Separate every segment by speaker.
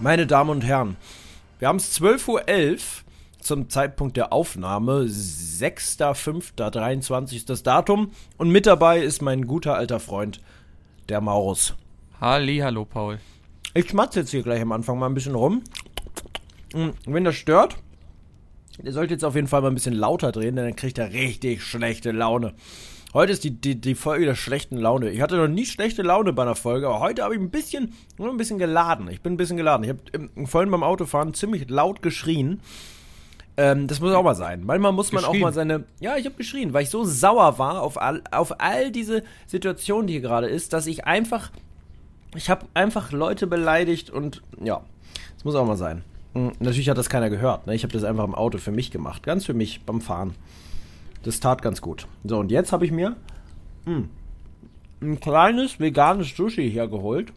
Speaker 1: Meine Damen und Herren, wir haben es 12.11 Uhr zum Zeitpunkt der Aufnahme. 6.5.23 ist das Datum. Und mit dabei ist mein guter alter Freund, der Maurus.
Speaker 2: Halli, hallo Paul.
Speaker 1: Ich schmatze jetzt hier gleich am Anfang mal ein bisschen rum. Und wenn das stört, ihr solltet jetzt auf jeden Fall mal ein bisschen lauter drehen, denn dann kriegt er richtig schlechte Laune. Heute ist die, die, die Folge der schlechten Laune. Ich hatte noch nie schlechte Laune bei einer Folge, aber heute habe ich ein bisschen, nur ein bisschen geladen. Ich bin ein bisschen geladen. Ich habe vorhin beim Autofahren ziemlich laut geschrien. Ähm, das muss auch mal sein. Manchmal muss man auch mal seine. Ja, ich habe geschrien, weil ich so sauer war auf all, auf all diese Situationen, die hier gerade ist, dass ich einfach. Ich habe einfach Leute beleidigt und ja, das muss auch mal sein. Hm, natürlich hat das keiner gehört. Ne? Ich habe das einfach im Auto für mich gemacht. Ganz für mich beim Fahren. Das tat ganz gut. So, und jetzt habe ich mir mh, hm, ein kleines veganes Sushi hier geholt.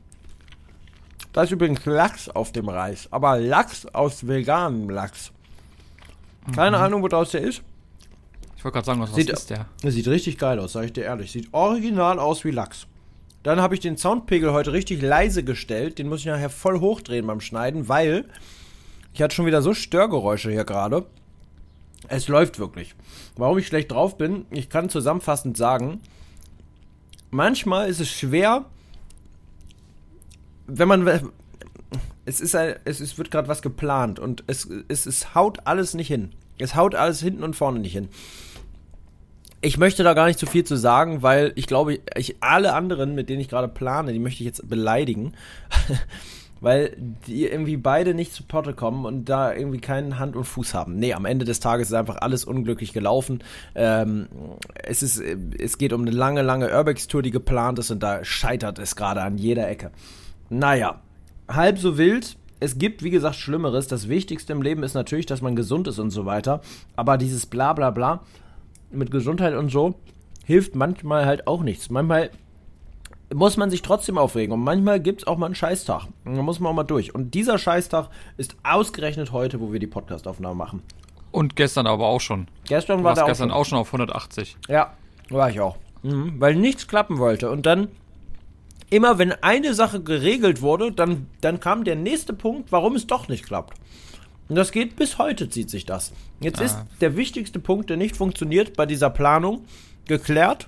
Speaker 1: Da ist übrigens Lachs auf dem Reis, aber Lachs aus veganem Lachs. Keine mhm. Ahnung, woraus der ist.
Speaker 2: Ich wollte gerade sagen, was
Speaker 1: sieht,
Speaker 2: ist der?
Speaker 1: Sieht richtig geil aus, sage ich dir ehrlich. Sieht original aus wie Lachs. Dann habe ich den Soundpegel heute richtig leise gestellt. Den muss ich nachher voll hochdrehen beim Schneiden, weil ich hatte schon wieder so Störgeräusche hier gerade. Es läuft wirklich. Warum ich schlecht drauf bin, ich kann zusammenfassend sagen, manchmal ist es schwer, wenn man. Es ist ein, es ist, wird gerade was geplant und es, es, es haut alles nicht hin. Es haut alles hinten und vorne nicht hin. Ich möchte da gar nicht zu viel zu sagen, weil ich glaube, ich alle anderen, mit denen ich gerade plane, die möchte ich jetzt beleidigen. weil die irgendwie beide nicht zu Potte kommen und da irgendwie keinen Hand und Fuß haben. Nee, am Ende des Tages ist einfach alles unglücklich gelaufen. Ähm, es, ist, es geht um eine lange, lange Urbex-Tour, die geplant ist und da scheitert es gerade an jeder Ecke. Naja, halb so wild. Es gibt, wie gesagt, Schlimmeres. Das Wichtigste im Leben ist natürlich, dass man gesund ist und so weiter. Aber dieses Bla bla bla mit Gesundheit und so hilft manchmal halt auch nichts. Manchmal muss man sich trotzdem aufregen. Und manchmal gibt es auch mal einen Scheißtag. Und da muss man auch mal durch. Und dieser Scheißtag ist ausgerechnet heute, wo wir die Podcastaufnahme machen.
Speaker 2: Und gestern aber auch schon.
Speaker 1: Gestern war
Speaker 2: da auch gestern schon. auch schon auf 180.
Speaker 1: Ja, war ich auch. Mhm, weil nichts klappen wollte. Und dann, immer wenn eine Sache geregelt wurde, dann, dann kam der nächste Punkt, warum es doch nicht klappt. Und das geht bis heute, zieht sich das. Jetzt ah. ist der wichtigste Punkt, der nicht funktioniert bei dieser Planung, geklärt.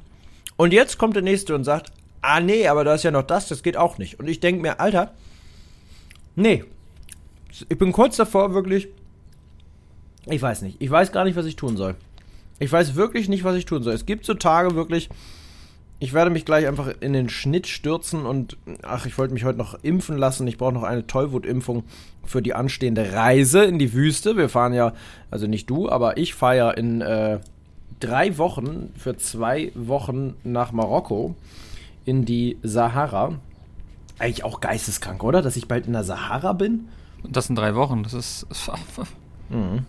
Speaker 1: Und jetzt kommt der nächste und sagt, ah nee, aber da ist ja noch das, das geht auch nicht. Und ich denke mir, Alter, nee. Ich bin kurz davor, wirklich. Ich weiß nicht. Ich weiß gar nicht, was ich tun soll. Ich weiß wirklich nicht, was ich tun soll. Es gibt so Tage wirklich. Ich werde mich gleich einfach in den Schnitt stürzen und ach, ich wollte mich heute noch impfen lassen. Ich brauche noch eine Tollwutimpfung für die anstehende Reise in die Wüste. Wir fahren ja, also nicht du, aber ich fahre ja in äh, drei Wochen für zwei Wochen nach Marokko in die Sahara. Eigentlich auch geisteskrank, oder? Dass ich bald in der Sahara bin?
Speaker 2: Das sind drei Wochen, das ist. mhm.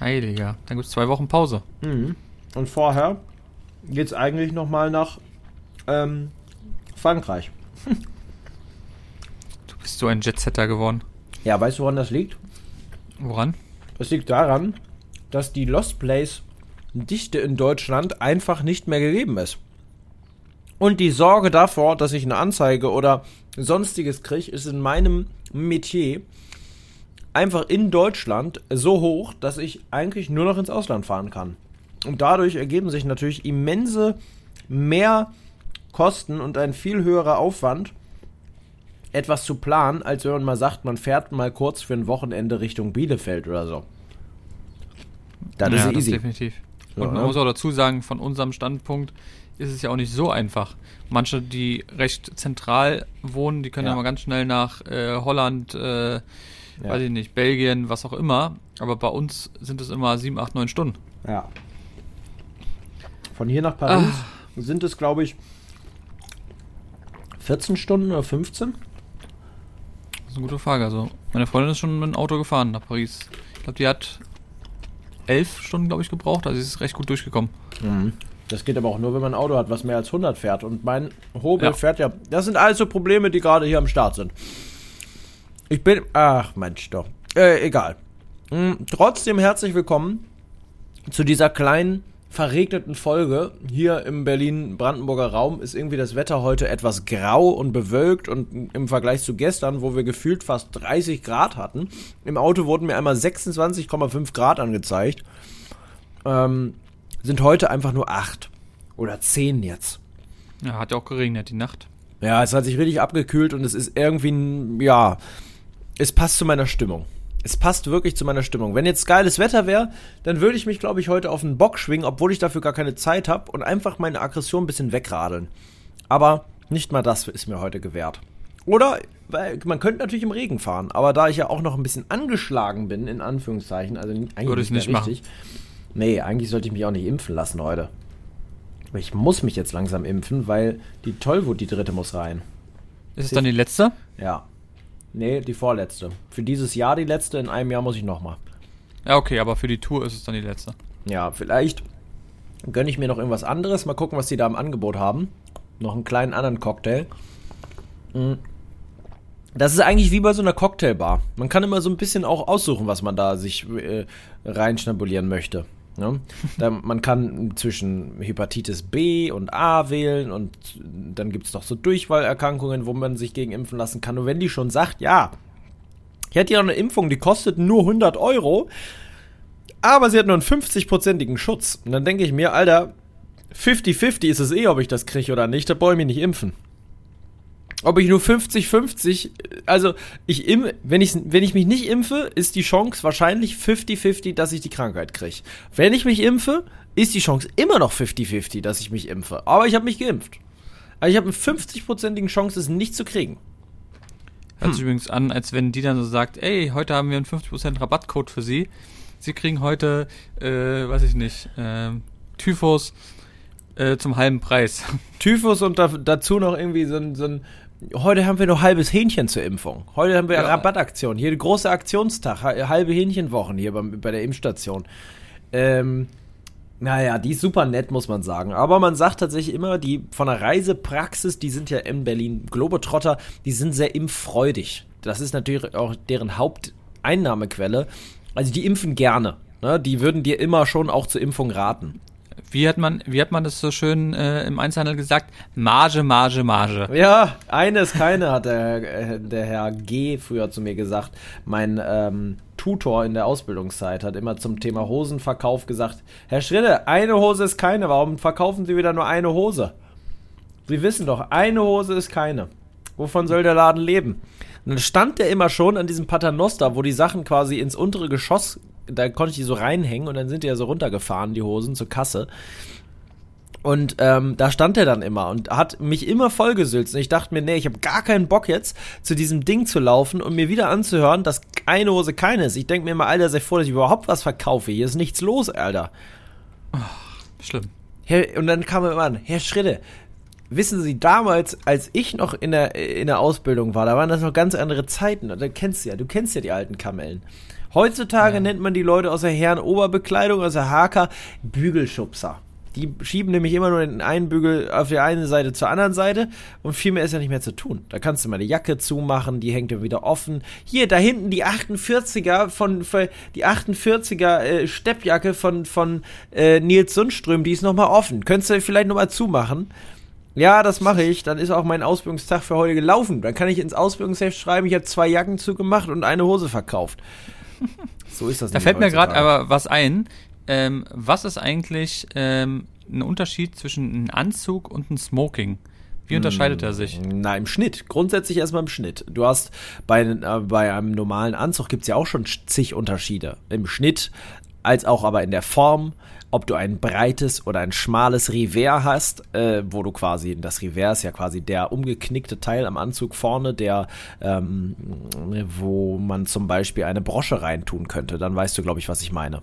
Speaker 2: Heiliger. Dann gibt es zwei Wochen Pause.
Speaker 1: Mhm. Und vorher geht es eigentlich nochmal nach ähm, Frankreich.
Speaker 2: du bist so ein Jetsetter geworden.
Speaker 1: Ja, weißt du, woran das liegt?
Speaker 2: Woran?
Speaker 1: Das liegt daran, dass die Lost Place Dichte in Deutschland einfach nicht mehr gegeben ist. Und die Sorge davor, dass ich eine Anzeige oder sonstiges kriege, ist in meinem Metier einfach in Deutschland so hoch, dass ich eigentlich nur noch ins Ausland fahren kann. Und dadurch ergeben sich natürlich immense mehr Kosten und ein viel höherer Aufwand, etwas zu planen, als wenn man mal sagt, man fährt mal kurz für ein Wochenende Richtung Bielefeld oder so.
Speaker 2: Das ja, ist easy. Das definitiv. Und man ne? muss auch dazu sagen, von unserem Standpunkt, ist es ja auch nicht so einfach. Manche, die recht zentral wohnen, die können ja, ja mal ganz schnell nach äh, Holland, äh, ja. weiß ich nicht, Belgien, was auch immer. Aber bei uns sind es immer sieben, acht, neun Stunden.
Speaker 1: Ja. Von hier nach Paris Ach. sind es, glaube ich, 14 Stunden oder 15?
Speaker 2: Das ist eine gute Frage. Also, meine Freundin ist schon mit dem Auto gefahren nach Paris. Ich glaube, die hat elf Stunden, glaube ich, gebraucht. Also, sie ist recht gut durchgekommen.
Speaker 1: Mhm. Das geht aber auch nur, wenn man ein Auto hat, was mehr als 100 fährt. Und mein Hobel ja. fährt ja. Das sind also Probleme, die gerade hier am Start sind. Ich bin. Ach, Mensch, doch. Äh, egal. Hm, trotzdem herzlich willkommen zu dieser kleinen verregneten Folge hier im Berlin-Brandenburger Raum ist irgendwie das Wetter heute etwas grau und bewölkt und im Vergleich zu gestern, wo wir gefühlt fast 30 Grad hatten, im Auto wurden mir einmal 26,5 Grad angezeigt, ähm, sind heute einfach nur 8 oder 10 jetzt.
Speaker 2: Ja, hat ja auch geregnet die Nacht.
Speaker 1: Ja, es hat sich richtig abgekühlt und es ist irgendwie, ja, es passt zu meiner Stimmung es passt wirklich zu meiner Stimmung. Wenn jetzt geiles Wetter wäre, dann würde ich mich, glaube ich, heute auf einen Bock schwingen, obwohl ich dafür gar keine Zeit habe und einfach meine Aggression ein bisschen wegradeln. Aber nicht mal das ist mir heute gewährt. Oder, weil man könnte natürlich im Regen fahren, aber da ich ja auch noch ein bisschen angeschlagen bin, in Anführungszeichen, also eigentlich
Speaker 2: würde ich nicht, nicht richtig.
Speaker 1: Machen. Nee, eigentlich sollte ich mich auch nicht impfen lassen heute. Ich muss mich jetzt langsam impfen, weil die Tollwut, die dritte, muss rein.
Speaker 2: Ist es dann die letzte?
Speaker 1: Ja. Nee, die vorletzte. Für dieses Jahr die letzte, in einem Jahr muss ich nochmal.
Speaker 2: Ja, okay, aber für die Tour ist es dann die letzte.
Speaker 1: Ja, vielleicht gönne ich mir noch irgendwas anderes. Mal gucken, was die da im Angebot haben. Noch einen kleinen anderen Cocktail. Mm. Das ist eigentlich wie bei so einer Cocktailbar. Man kann immer so ein bisschen auch aussuchen, was man da sich äh, reinschnabulieren möchte. Ne? Da, man kann zwischen Hepatitis B und A wählen und dann gibt es noch so Durchfallerkrankungen, wo man sich gegen impfen lassen kann. Und wenn die schon sagt, ja, ich hätte ja eine Impfung, die kostet nur 100 Euro, aber sie hat nur einen 50-prozentigen Schutz. Und dann denke ich mir, Alter, 50-50 ist es eh, ob ich das kriege oder nicht, da brauche ich mich nicht impfen ob ich nur 50-50, also ich im, wenn ich, wenn ich mich nicht impfe, ist die Chance wahrscheinlich 50-50, dass ich die Krankheit kriege. Wenn ich mich impfe, ist die Chance immer noch 50-50, dass ich mich impfe. Aber ich habe mich geimpft. Also ich habe eine 50-prozentigen Chance, es nicht zu kriegen.
Speaker 2: Hört sich hm. übrigens an, als wenn die dann so sagt, ey, heute haben wir einen 50% Rabattcode für Sie. Sie kriegen heute, äh, weiß ich nicht, äh, Typhus äh, zum halben Preis.
Speaker 1: Typhus und da, dazu noch irgendwie so ein, so ein Heute haben wir noch halbes Hähnchen zur Impfung. Heute haben wir ja. Rabattaktion. Hier große Aktionstag, halbe Hähnchenwochen hier bei, bei der Impfstation. Ähm, naja, die ist super nett, muss man sagen. Aber man sagt tatsächlich immer, die von der Reisepraxis, die sind ja in Berlin Globetrotter, die sind sehr impffreudig. Das ist natürlich auch deren Haupteinnahmequelle. Also die impfen gerne. Ne? Die würden dir immer schon auch zur Impfung raten
Speaker 2: wie hat man, wie hat man das so schön äh, im Einzelhandel gesagt? Marge, Marge, Marge.
Speaker 1: Ja, eine ist keine, hat der, äh, der Herr G. früher zu mir gesagt. Mein ähm, Tutor in der Ausbildungszeit hat immer zum Thema Hosenverkauf gesagt: Herr Schrille, eine Hose ist keine. Warum verkaufen Sie wieder nur eine Hose? Sie wissen doch, eine Hose ist keine. Wovon soll der Laden leben? Und dann stand der immer schon an diesem Paternoster, wo die Sachen quasi ins untere Geschoss da konnte ich die so reinhängen und dann sind die ja so runtergefahren, die Hosen, zur Kasse. Und ähm, da stand er dann immer und hat mich immer vollgesülzt. Und ich dachte mir, nee, ich habe gar keinen Bock jetzt, zu diesem Ding zu laufen und mir wieder anzuhören, dass eine Hose keine ist. Ich denke mir immer, Alter, sei froh, dass ich überhaupt was verkaufe. Hier ist nichts los, Alter.
Speaker 2: Oh, schlimm.
Speaker 1: Herr, und dann kam er immer an, Herr Schritte, wissen Sie, damals, als ich noch in der, in der Ausbildung war, da waren das noch ganz andere Zeiten. Da kennst du ja, du kennst ja die alten Kamellen. Heutzutage ja. nennt man die Leute aus der Herrenoberbekleidung, aus der Haka, Bügelschubser. Die schieben nämlich immer nur den einen Bügel auf der einen Seite zur anderen Seite und viel mehr ist ja nicht mehr zu tun. Da kannst du mal die Jacke zumachen, die hängt ja wieder offen. Hier, da hinten die 48er von, die 48er äh, Steppjacke von, von äh, Nils Sundström, die ist nochmal offen. Könntest du vielleicht nochmal zumachen? Ja, das mache ich. Dann ist auch mein Ausbildungstag für heute gelaufen. Dann kann ich ins Ausbildungsheft schreiben, ich habe zwei Jacken zugemacht und eine Hose verkauft.
Speaker 2: So ist das. Da fällt mir gerade aber was ein. Ähm, was ist eigentlich ähm, ein Unterschied zwischen einem Anzug und einem Smoking? Wie unterscheidet er sich?
Speaker 1: Na, im Schnitt. Grundsätzlich erstmal im Schnitt. Du hast bei, äh, bei einem normalen Anzug gibt es ja auch schon zig Unterschiede. Im Schnitt als auch aber in der Form, ob du ein breites oder ein schmales Revers hast, äh, wo du quasi, das Revers ist ja quasi der umgeknickte Teil am Anzug vorne, der, ähm, wo man zum Beispiel eine Brosche reintun könnte. Dann weißt du, glaube ich, was ich meine.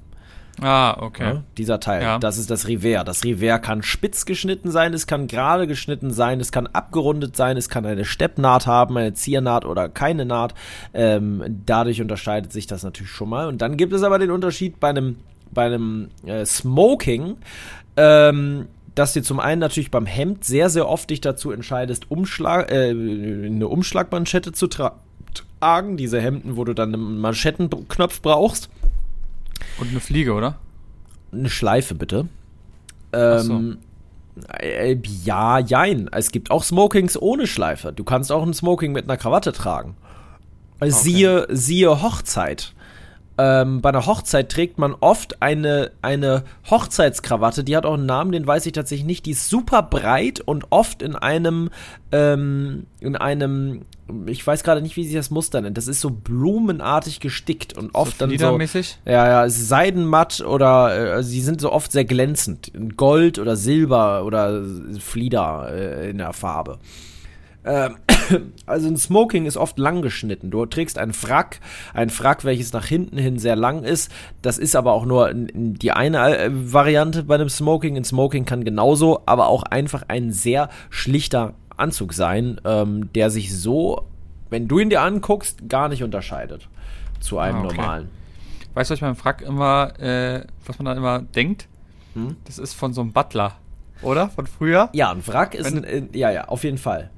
Speaker 2: Ah, okay. Ja,
Speaker 1: dieser Teil, ja. das ist das Revers. Das Revers kann spitz geschnitten sein, es kann gerade geschnitten sein, es kann abgerundet sein, es kann eine Steppnaht haben, eine Ziernaht oder keine Naht. Ähm, dadurch unterscheidet sich das natürlich schon mal. Und dann gibt es aber den Unterschied bei einem, bei einem äh, Smoking. Ähm, dass du zum einen natürlich beim Hemd sehr, sehr oft dich dazu entscheidest, Umschlag, äh, eine Umschlagmanschette zu tragen. Diese Hemden, wo du dann einen Manschettenknopf brauchst.
Speaker 2: Und eine Fliege, oder?
Speaker 1: Eine Schleife, bitte. Ähm, äh, ja, jein. Es gibt auch Smokings ohne Schleife. Du kannst auch ein Smoking mit einer Krawatte tragen. Okay. Siehe, siehe Hochzeit. Ähm, bei einer Hochzeit trägt man oft eine, eine Hochzeitskrawatte, die hat auch einen Namen, den weiß ich tatsächlich nicht. Die ist super breit und oft in einem, ähm, in einem ich weiß gerade nicht, wie sich das Muster nennt. Das ist so blumenartig gestickt und oft so dann so. Ja, ja, seidenmatt oder äh, sie sind so oft sehr glänzend. In Gold oder Silber oder Flieder äh, in der Farbe. Ähm, also ein Smoking ist oft lang geschnitten. Du trägst einen Frack, ein Frack, welches nach hinten hin sehr lang ist. Das ist aber auch nur die eine äh, Variante bei einem Smoking. Ein Smoking kann genauso, aber auch einfach ein sehr schlichter Anzug sein, ähm, der sich so, wenn du ihn dir anguckst, gar nicht unterscheidet zu einem ah, okay. normalen.
Speaker 2: Weißt du, was ich beim Frack immer, äh, was man da immer denkt? Hm? Das ist von so einem Butler, oder? Von früher?
Speaker 1: Ja, ein Wrack ist wenn, ein, ja, ja, auf jeden Fall.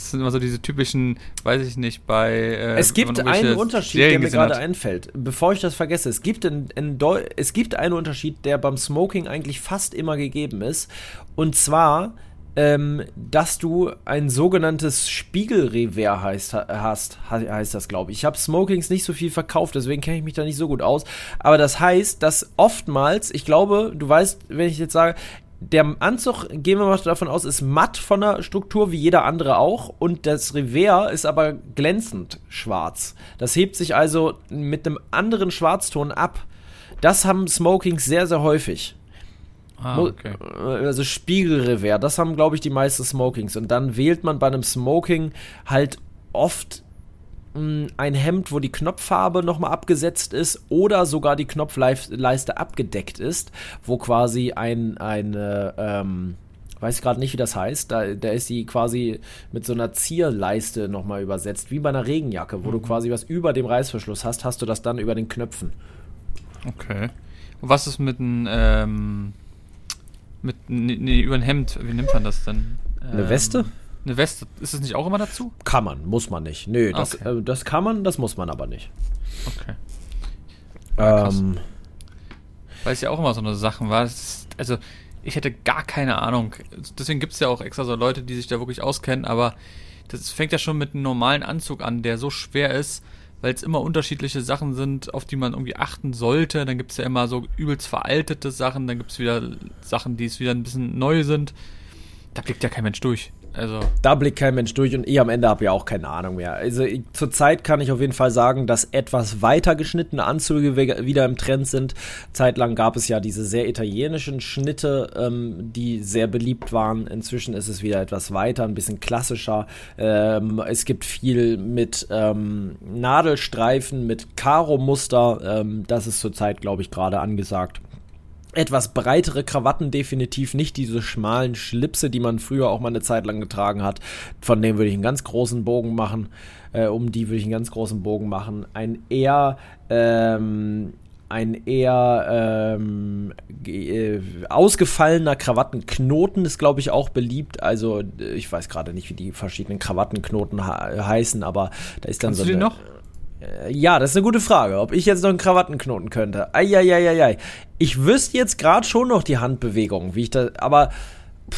Speaker 2: Das sind immer so diese typischen, weiß ich nicht, bei.
Speaker 1: Äh, es gibt einen Unterschied, Serien der mir gerade einfällt. Bevor ich das vergesse, es gibt, in, in es gibt einen Unterschied, der beim Smoking eigentlich fast immer gegeben ist. Und zwar ähm, dass du ein sogenanntes Spiegelrevers heißt, hast, heißt das, glaube ich. Ich habe Smokings nicht so viel verkauft, deswegen kenne ich mich da nicht so gut aus. Aber das heißt, dass oftmals, ich glaube, du weißt, wenn ich jetzt sage, der Anzug, gehen wir mal davon aus, ist matt von der Struktur, wie jeder andere auch. Und das Revers ist aber glänzend schwarz. Das hebt sich also mit einem anderen Schwarzton ab. Das haben Smokings sehr, sehr häufig. Ah, okay. Also Spiegelrevers, das haben, glaube ich, die meisten Smokings. Und dann wählt man bei einem Smoking halt oft ein Hemd, wo die Knopffarbe nochmal abgesetzt ist oder sogar die Knopfleiste abgedeckt ist, wo quasi ein, eine, ähm, weiß gerade nicht, wie das heißt, da, da ist die quasi mit so einer Zierleiste nochmal übersetzt, wie bei einer Regenjacke, wo mhm. du quasi was über dem Reißverschluss hast, hast du das dann über den Knöpfen.
Speaker 2: Okay. Und was ist mit einem, ähm, mit, nee, über ein Hemd, wie nimmt man das denn?
Speaker 1: Eine Weste?
Speaker 2: Eine Weste, ist es nicht auch immer dazu?
Speaker 1: Kann man, muss man nicht. Nö, das, okay. äh, das kann man, das muss man aber nicht.
Speaker 2: Okay. Ja, ähm, Weil es ja auch immer so eine Sache war. Ist, also, ich hätte gar keine Ahnung. Deswegen gibt es ja auch extra so Leute, die sich da wirklich auskennen, aber das fängt ja schon mit einem normalen Anzug an, der so schwer ist, weil es immer unterschiedliche Sachen sind, auf die man irgendwie achten sollte. Dann gibt es ja immer so übelst veraltete Sachen, dann gibt es wieder Sachen, die es wieder ein bisschen neu sind. Da blickt ja kein Mensch durch. Also.
Speaker 1: Da blickt kein Mensch durch und ich am Ende habe ja auch keine Ahnung mehr. Also zurzeit kann ich auf jeden Fall sagen, dass etwas weiter geschnittene Anzüge wieder im Trend sind. Zeitlang gab es ja diese sehr italienischen Schnitte, ähm, die sehr beliebt waren. Inzwischen ist es wieder etwas weiter, ein bisschen klassischer. Ähm, es gibt viel mit ähm, Nadelstreifen, mit Karo-Muster. Ähm, das ist zurzeit, glaube ich, gerade angesagt etwas breitere Krawatten definitiv, nicht diese schmalen Schlipse, die man früher auch mal eine Zeit lang getragen hat. Von denen würde ich einen ganz großen Bogen machen. Äh, um die würde ich einen ganz großen Bogen machen. Ein eher ähm, ein eher ähm, äh, ausgefallener Krawattenknoten ist, glaube ich, auch beliebt. Also ich weiß gerade nicht, wie die verschiedenen Krawattenknoten heißen, aber da ist dann
Speaker 2: Kannst
Speaker 1: so.
Speaker 2: Du die noch?
Speaker 1: Äh, ja, das ist eine gute Frage, ob ich jetzt noch einen Krawattenknoten könnte. Eieieiei. Ich wüsste jetzt gerade schon noch die Handbewegung, wie ich da, aber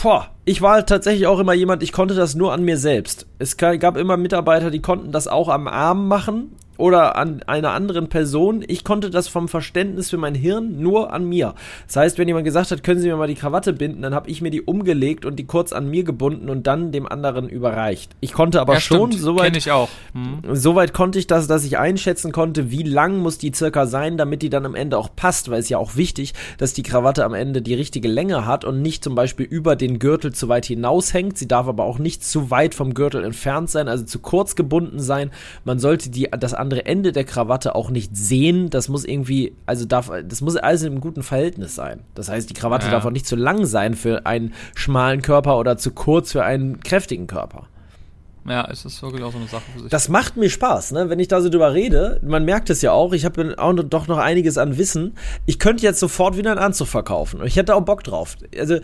Speaker 1: boah, ich war tatsächlich auch immer jemand, ich konnte das nur an mir selbst. Es gab immer Mitarbeiter, die konnten das auch am Arm machen oder an einer anderen Person. Ich konnte das vom Verständnis für mein Hirn nur an mir. Das heißt, wenn jemand gesagt hat, können Sie mir mal die Krawatte binden, dann habe ich mir die umgelegt und die kurz an mir gebunden und dann dem anderen überreicht. Ich konnte aber
Speaker 2: Ja,
Speaker 1: schon soweit
Speaker 2: ich auch. Hm.
Speaker 1: Soweit konnte ich das, dass ich einschätzen konnte, wie lang muss die circa sein, damit die dann am Ende auch passt, weil es ja auch wichtig, dass die Krawatte am Ende die richtige Länge hat und nicht zum Beispiel über den Gürtel zu weit hinaushängt. Sie darf aber auch nicht zu weit vom Gürtel entfernt sein, also zu kurz gebunden sein. Man sollte die, das andere Ende der Krawatte auch nicht sehen. Das muss irgendwie, also darf, das muss alles in einem guten Verhältnis sein. Das heißt, die Krawatte
Speaker 2: Ja.
Speaker 1: darf auch nicht zu lang sein für einen schmalen Körper oder zu kurz für einen kräftigen Körper.
Speaker 2: Ja, es ist wirklich auch so eine Sache für sich.
Speaker 1: Das macht mir Spaß, ne? wenn ich da so drüber rede. Man merkt es ja auch. Ich habe auch doch noch einiges an Wissen. Ich könnte jetzt sofort wieder einen Anzug verkaufen. Und ich hätte auch Bock drauf. Also ich,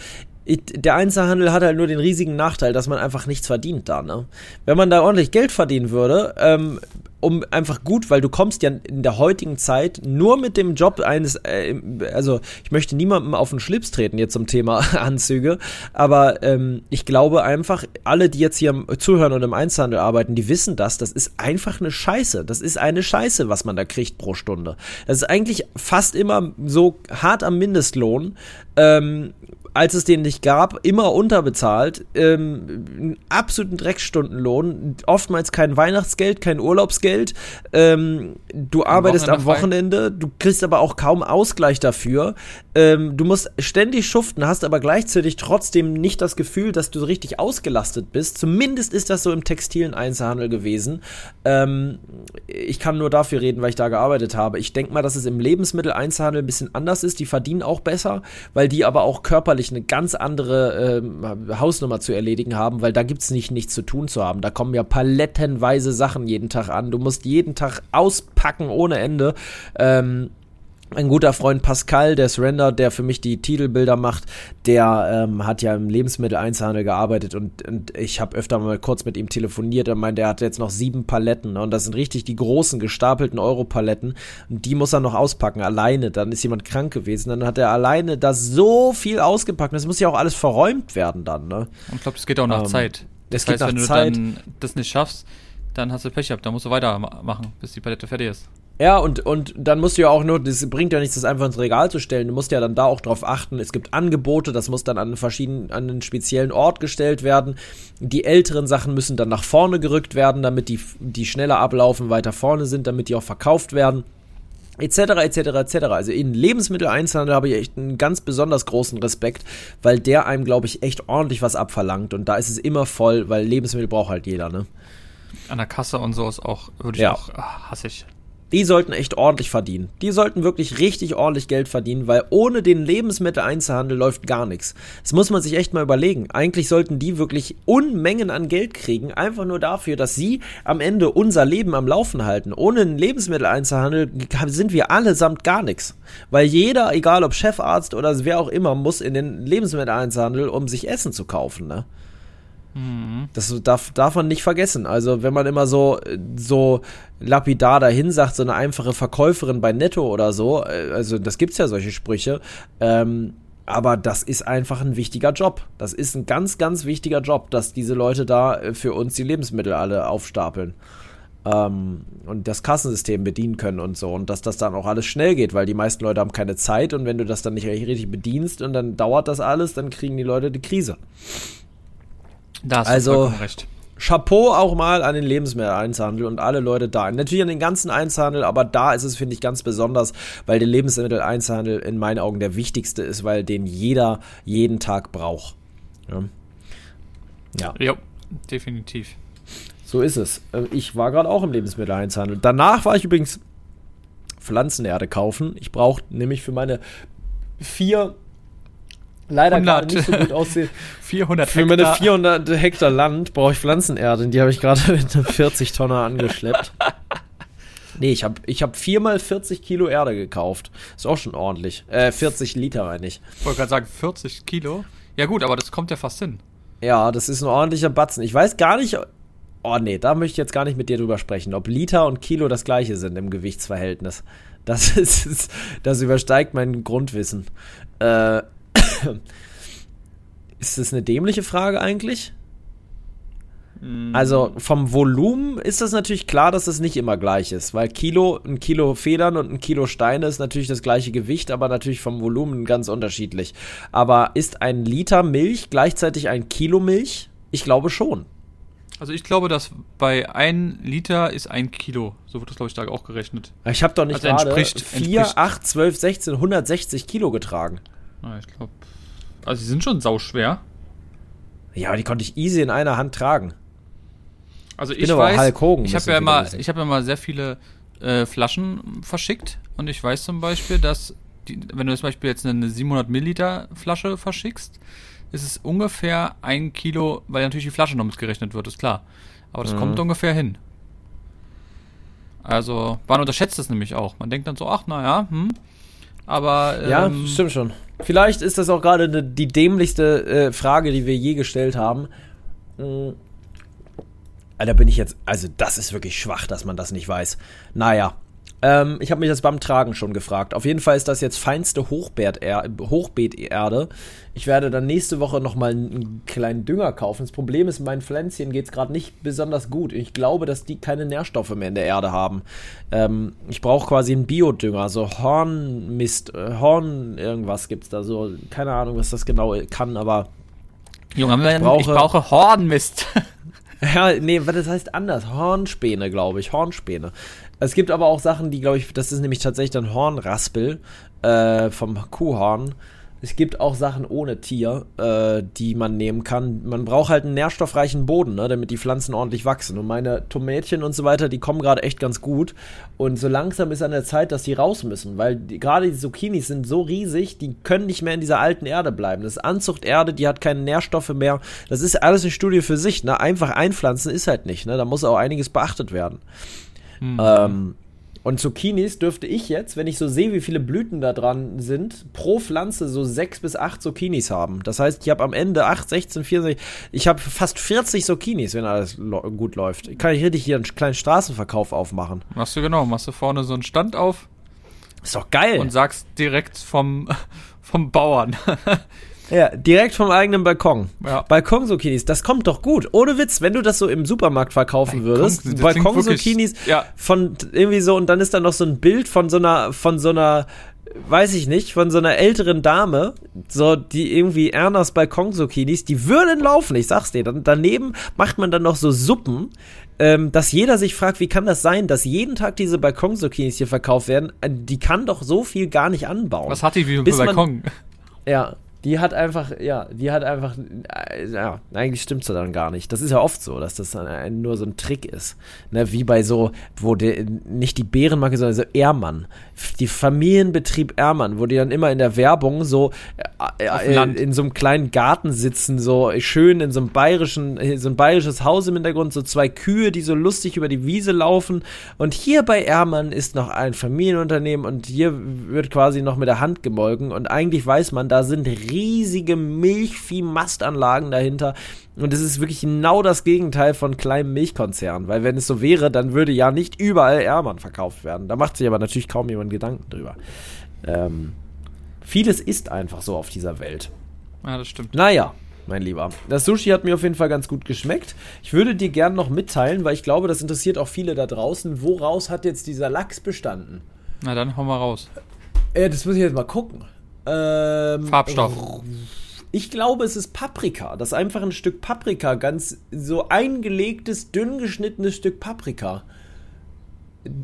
Speaker 1: der Einzelhandel hat halt nur den riesigen Nachteil, dass man einfach nichts verdient da. Ne? Wenn man da ordentlich Geld verdienen würde, ähm, um einfach gut, weil du kommst ja in der heutigen Zeit nur mit dem Job eines, äh, also ich möchte niemandem auf den Schlips treten jetzt zum Thema Anzüge, aber ähm, ich glaube einfach, alle, die jetzt hier zuhören und im Einzelhandel arbeiten, die wissen das, das ist einfach eine Scheiße. Das ist eine Scheiße, was man da kriegt pro Stunde. Das ist eigentlich fast immer so hart am Mindestlohn. Ähm, als es den nicht gab, immer unterbezahlt, ähm, einen absoluten Dreckstundenlohn, oftmals kein Weihnachtsgeld, kein Urlaubsgeld, ähm, du arbeitest am
Speaker 2: Wochenende
Speaker 1: du kriegst aber auch kaum Ausgleich dafür, ähm, du musst ständig schuften, hast aber gleichzeitig trotzdem nicht das Gefühl, dass du richtig ausgelastet bist, zumindest ist das so im textilen Einzelhandel gewesen, ähm, ich kann nur dafür reden, weil ich da gearbeitet habe. Ich denke mal, dass es im Lebensmitteleinzelhandel ein bisschen anders ist. Die verdienen auch besser, weil die aber auch körperlich eine ganz andere ähm, Hausnummer zu erledigen haben, weil da gibt's nicht nichts zu tun zu haben. Da kommen ja palettenweise Sachen jeden Tag an. Du musst jeden Tag auspacken ohne Ende. Ähm, ein guter Freund Pascal, der Surrender, der für mich die Titelbilder macht, der ähm, hat ja im Lebensmitteleinzelhandel gearbeitet und, und ich habe öfter mal kurz mit ihm telefoniert. Er meint, er hat jetzt noch sieben Paletten ne? und das sind richtig die großen gestapelten Europaletten und die muss er noch auspacken, alleine. Dann ist jemand krank gewesen, dann hat er alleine da so viel ausgepackt. Das muss ja auch alles verräumt werden dann, ne?
Speaker 2: Und ich glaube, das geht auch nach
Speaker 1: Ähm,
Speaker 2: Zeit.
Speaker 1: das
Speaker 2: Das
Speaker 1: geht
Speaker 2: heißt,
Speaker 1: nach
Speaker 2: wenn du
Speaker 1: Zeit.
Speaker 2: dann das nicht schaffst, dann hast du Pech gehabt. Dann musst du weitermachen, bis die Palette fertig ist.
Speaker 1: Ja, und, und dann musst du ja auch nur, das bringt ja nichts, das einfach ins Regal zu stellen. Du musst ja dann da auch drauf achten. Es gibt Angebote, das muss dann an verschiedenen, an einen speziellen Ort gestellt werden. Die älteren Sachen müssen dann nach vorne gerückt werden, damit die, die schneller ablaufen, weiter vorne sind, damit die auch verkauft werden. Etc., etc., etc. Also in Lebensmitteleinzelhandel habe ich echt einen ganz besonders großen Respekt, weil der einem, glaube ich, echt ordentlich was abverlangt. Und da ist es immer voll, weil Lebensmittel braucht halt jeder, ne?
Speaker 2: An der Kasse und so ist auch, würde ich
Speaker 1: Ja.
Speaker 2: auch, ah, hasse ich.
Speaker 1: Die sollten echt ordentlich verdienen. Die sollten wirklich richtig ordentlich Geld verdienen, weil ohne den Lebensmitteleinzelhandel läuft gar nichts. Das muss man sich echt mal überlegen. Eigentlich sollten die wirklich Unmengen an Geld kriegen, einfach nur dafür, dass sie am Ende unser Leben am Laufen halten. Ohne den Lebensmitteleinzelhandel sind wir allesamt gar nichts. Weil jeder, egal ob Chefarzt oder wer auch immer, muss in den Lebensmitteleinzelhandel, um sich Essen zu kaufen, ne? Das darf, darf man nicht vergessen. Also, wenn man immer so, so lapidar dahin sagt, so eine einfache Verkäuferin bei Netto oder so, äh, also das gibt's ja solche Sprüche, ähm, aber das ist einfach ein wichtiger Job. Das ist ein ganz, ganz wichtiger Job, dass diese Leute da äh, für uns die Lebensmittel alle aufstapeln. Ähm, und das Kassensystem bedienen können und so. Und dass das dann auch alles schnell geht, weil die meisten Leute haben keine Zeit und wenn du das dann nicht richtig bedienst und dann dauert das alles, dann kriegen die Leute die Krise.
Speaker 2: Da hast
Speaker 1: Also-
Speaker 2: du vollkommen recht.
Speaker 1: Chapeau auch mal an den Lebensmitteleinzelhandel und alle Leute da. Natürlich an den ganzen Einzelhandel, aber da ist es, finde ich, ganz besonders, weil der Lebensmitteleinzelhandel in meinen Augen der wichtigste ist, weil den jeder jeden Tag braucht. Ja, ja
Speaker 2: Ja, definitiv.
Speaker 1: so ist es. Äh, Ich war gerade auch im Lebensmitteleinzelhandel. Danach war ich übrigens Pflanzenerde kaufen. Ich brauche nämlich für meine vier leider gerade
Speaker 2: 100.
Speaker 1: nicht so gut aussehen.
Speaker 2: 400
Speaker 1: Für meine
Speaker 2: Hektar.
Speaker 1: 400 Hektar Land brauche ich Pflanzenerde. und Die habe ich gerade mit einem 40 Tonner angeschleppt. Nee, ich habe ich hab viermal 40 Kilo Erde gekauft. Ist auch schon ordentlich. Äh, 40 Liter meine ich.
Speaker 2: Ich wollte gerade sagen, 40 Kilo. Ja gut, aber das kommt ja fast hin.
Speaker 1: Ja, das ist ein ordentlicher Batzen. Ich weiß gar nicht. Oh nee, da möchte ich jetzt gar nicht mit dir drüber sprechen, ob Liter und Kilo das gleiche sind im Gewichtsverhältnis. Das ist, das übersteigt mein Grundwissen. Äh, ist das eine dämliche Frage eigentlich? Also vom Volumen ist das natürlich klar, dass es nicht immer gleich ist, weil Kilo, ein Kilo Federn und ein Kilo Steine ist natürlich das gleiche Gewicht, aber natürlich vom Volumen ganz unterschiedlich. Aber ist ein Liter Milch gleichzeitig ein Kilo Milch? Ich glaube schon.
Speaker 2: Also ich glaube, dass bei 1 Liter ist ein Kilo. So wird das, glaube ich, da auch gerechnet.
Speaker 1: Ich habe doch nicht
Speaker 2: Also
Speaker 1: gerade
Speaker 2: entspricht-
Speaker 1: 4,
Speaker 2: entspricht-
Speaker 1: 8, 12, 16, 160 Kilo getragen.
Speaker 2: Ah, ich glaube. Also sie sind schon sauschwer.
Speaker 1: Ja, aber die konnte ich easy in einer Hand tragen.
Speaker 2: Also ich
Speaker 1: aber
Speaker 2: weiß,
Speaker 1: Hogan,
Speaker 2: ich habe ja immer, ich habe ja mal sehr viele äh, Flaschen verschickt und ich weiß zum Beispiel, dass die, wenn du zum Beispiel jetzt eine 700 Milliliter Flasche verschickst, ist es ungefähr ein Kilo, weil natürlich die Flasche noch mitgerechnet wird, ist klar. Aber
Speaker 1: Mhm.
Speaker 2: das kommt ungefähr hin. Also, man unterschätzt das nämlich auch. Man denkt dann so, ach, naja, hm. Aber,
Speaker 1: Ja,
Speaker 2: ähm,
Speaker 1: stimmt schon. Vielleicht ist das auch gerade ne- die dämlichste äh, Frage, die wir je gestellt haben. Mm. Alter, bin ich jetzt. Also, das ist wirklich schwach, dass man das nicht weiß. Naja. Ähm, ich habe mich das beim Tragen schon gefragt. Auf jeden Fall ist das jetzt feinste Hochbeet-Er- Hochbeeterde. Ich werde dann nächste Woche nochmal einen kleinen Dünger kaufen. Das Problem ist, meinen Pflänzchen geht es gerade nicht besonders gut. Ich glaube, dass die keine Nährstoffe mehr in der Erde haben. Ähm, ich brauche quasi einen Biodünger, so Hornmist, äh, Horn, irgendwas gibt's da so. Keine Ahnung, was das genau kann, aber
Speaker 2: Junge, ich
Speaker 1: brauche-
Speaker 2: brauche Hornmist.
Speaker 1: Ja, nee, was das heißt anders. Hornspäne, glaube ich. Hornspäne. Es gibt aber auch Sachen, die, glaube ich, das ist nämlich tatsächlich dann Hornraspel äh, vom Kuhhorn. Es gibt auch Sachen ohne Tier, äh, die man nehmen kann. Man braucht halt einen nährstoffreichen Boden, ne, damit die Pflanzen ordentlich wachsen. Und meine Tomätchen und so weiter, die kommen gerade echt ganz gut. Und so langsam ist an der Zeit, dass die raus müssen, weil gerade die Zucchinis sind so riesig, die können nicht mehr in dieser alten Erde bleiben. Das ist Anzuchterde, die hat keine Nährstoffe mehr. Das ist alles eine Studie für sich. Ne? Einfach einpflanzen ist halt nicht. Ne? Da muss auch einiges beachtet werden. Ähm, und Zucchinis dürfte ich jetzt, wenn ich so sehe, wie viele Blüten da dran sind, pro Pflanze so sechs bis acht Zucchinis haben. Das heißt, ich habe am Ende 8, 16, 64, ich habe fast 40 Zucchinis, wenn alles gut läuft. Kann ich richtig hier einen kleinen Straßenverkauf aufmachen.
Speaker 2: Machst du genau, machst du vorne so einen Stand auf
Speaker 1: Ist doch geil.
Speaker 2: und sagst direkt vom, vom Bauern.
Speaker 1: Ja, direkt vom eigenen Balkon.
Speaker 2: Ja.
Speaker 1: Balkon-Zucchinis, das kommt doch gut. Ohne Witz, wenn du das so im Supermarkt verkaufen
Speaker 2: Balkon-
Speaker 1: würdest. Balkon-Zucchinis
Speaker 2: ja.
Speaker 1: von irgendwie so, und dann ist da noch so ein Bild von so einer, von so einer, weiß ich nicht, von so einer älteren Dame, so die irgendwie Ernas Balkon-Zucchinis, die würden laufen, ich sag's dir. Dann, daneben macht man dann noch so Suppen, ähm, dass jeder sich fragt, wie kann das sein, dass jeden Tag diese Balkon-Zucchinis hier verkauft werden? Die kann doch so viel gar nicht anbauen.
Speaker 2: Was hat die wie ein
Speaker 1: Bis man-
Speaker 2: Balkon?
Speaker 1: Ja, die hat einfach, ja, die hat einfach, äh, ja, eigentlich stimmt's ja dann gar nicht. Das ist ja oft so, dass das ein, nur so ein Trick ist. Ne, wie bei so, wo der, nicht die Bärenmarke, sondern so Ehrmann. Die Familienbetrieb Ehrmann, wo die dann immer in der Werbung so äh,
Speaker 2: dem
Speaker 1: äh, in so einem kleinen Garten sitzen, so schön in so einem bayerischen, äh, so ein bayerisches Haus im Hintergrund, so zwei Kühe, die so lustig über die Wiese laufen. Und hier bei Ehrmann ist noch ein Familienunternehmen und hier wird quasi noch mit der Hand gemolken. Und eigentlich weiß man, da sind riesige Milchvieh-Mastanlagen dahinter. Und es ist wirklich genau das Gegenteil von kleinen Milchkonzernen. Weil wenn es so wäre, dann würde ja nicht überall Ehrmann verkauft werden. Da macht sich aber natürlich kaum jemand Gedanken drüber. Ähm, vieles ist einfach so auf dieser Welt.
Speaker 2: Ja, das stimmt.
Speaker 1: Naja, mein Lieber. Das Sushi hat mir auf jeden Fall ganz gut geschmeckt. Ich würde dir gern noch mitteilen, weil ich glaube, das interessiert auch viele da draußen. Woraus hat jetzt dieser Lachs bestanden?
Speaker 2: Na dann hau mal raus.
Speaker 1: Äh, das muss ich jetzt mal gucken. Ähm,
Speaker 2: Farbstoff.
Speaker 1: Ich glaube, es ist Paprika. Das ist einfach ein Stück Paprika. Ganz so eingelegtes, dünn geschnittenes Stück Paprika.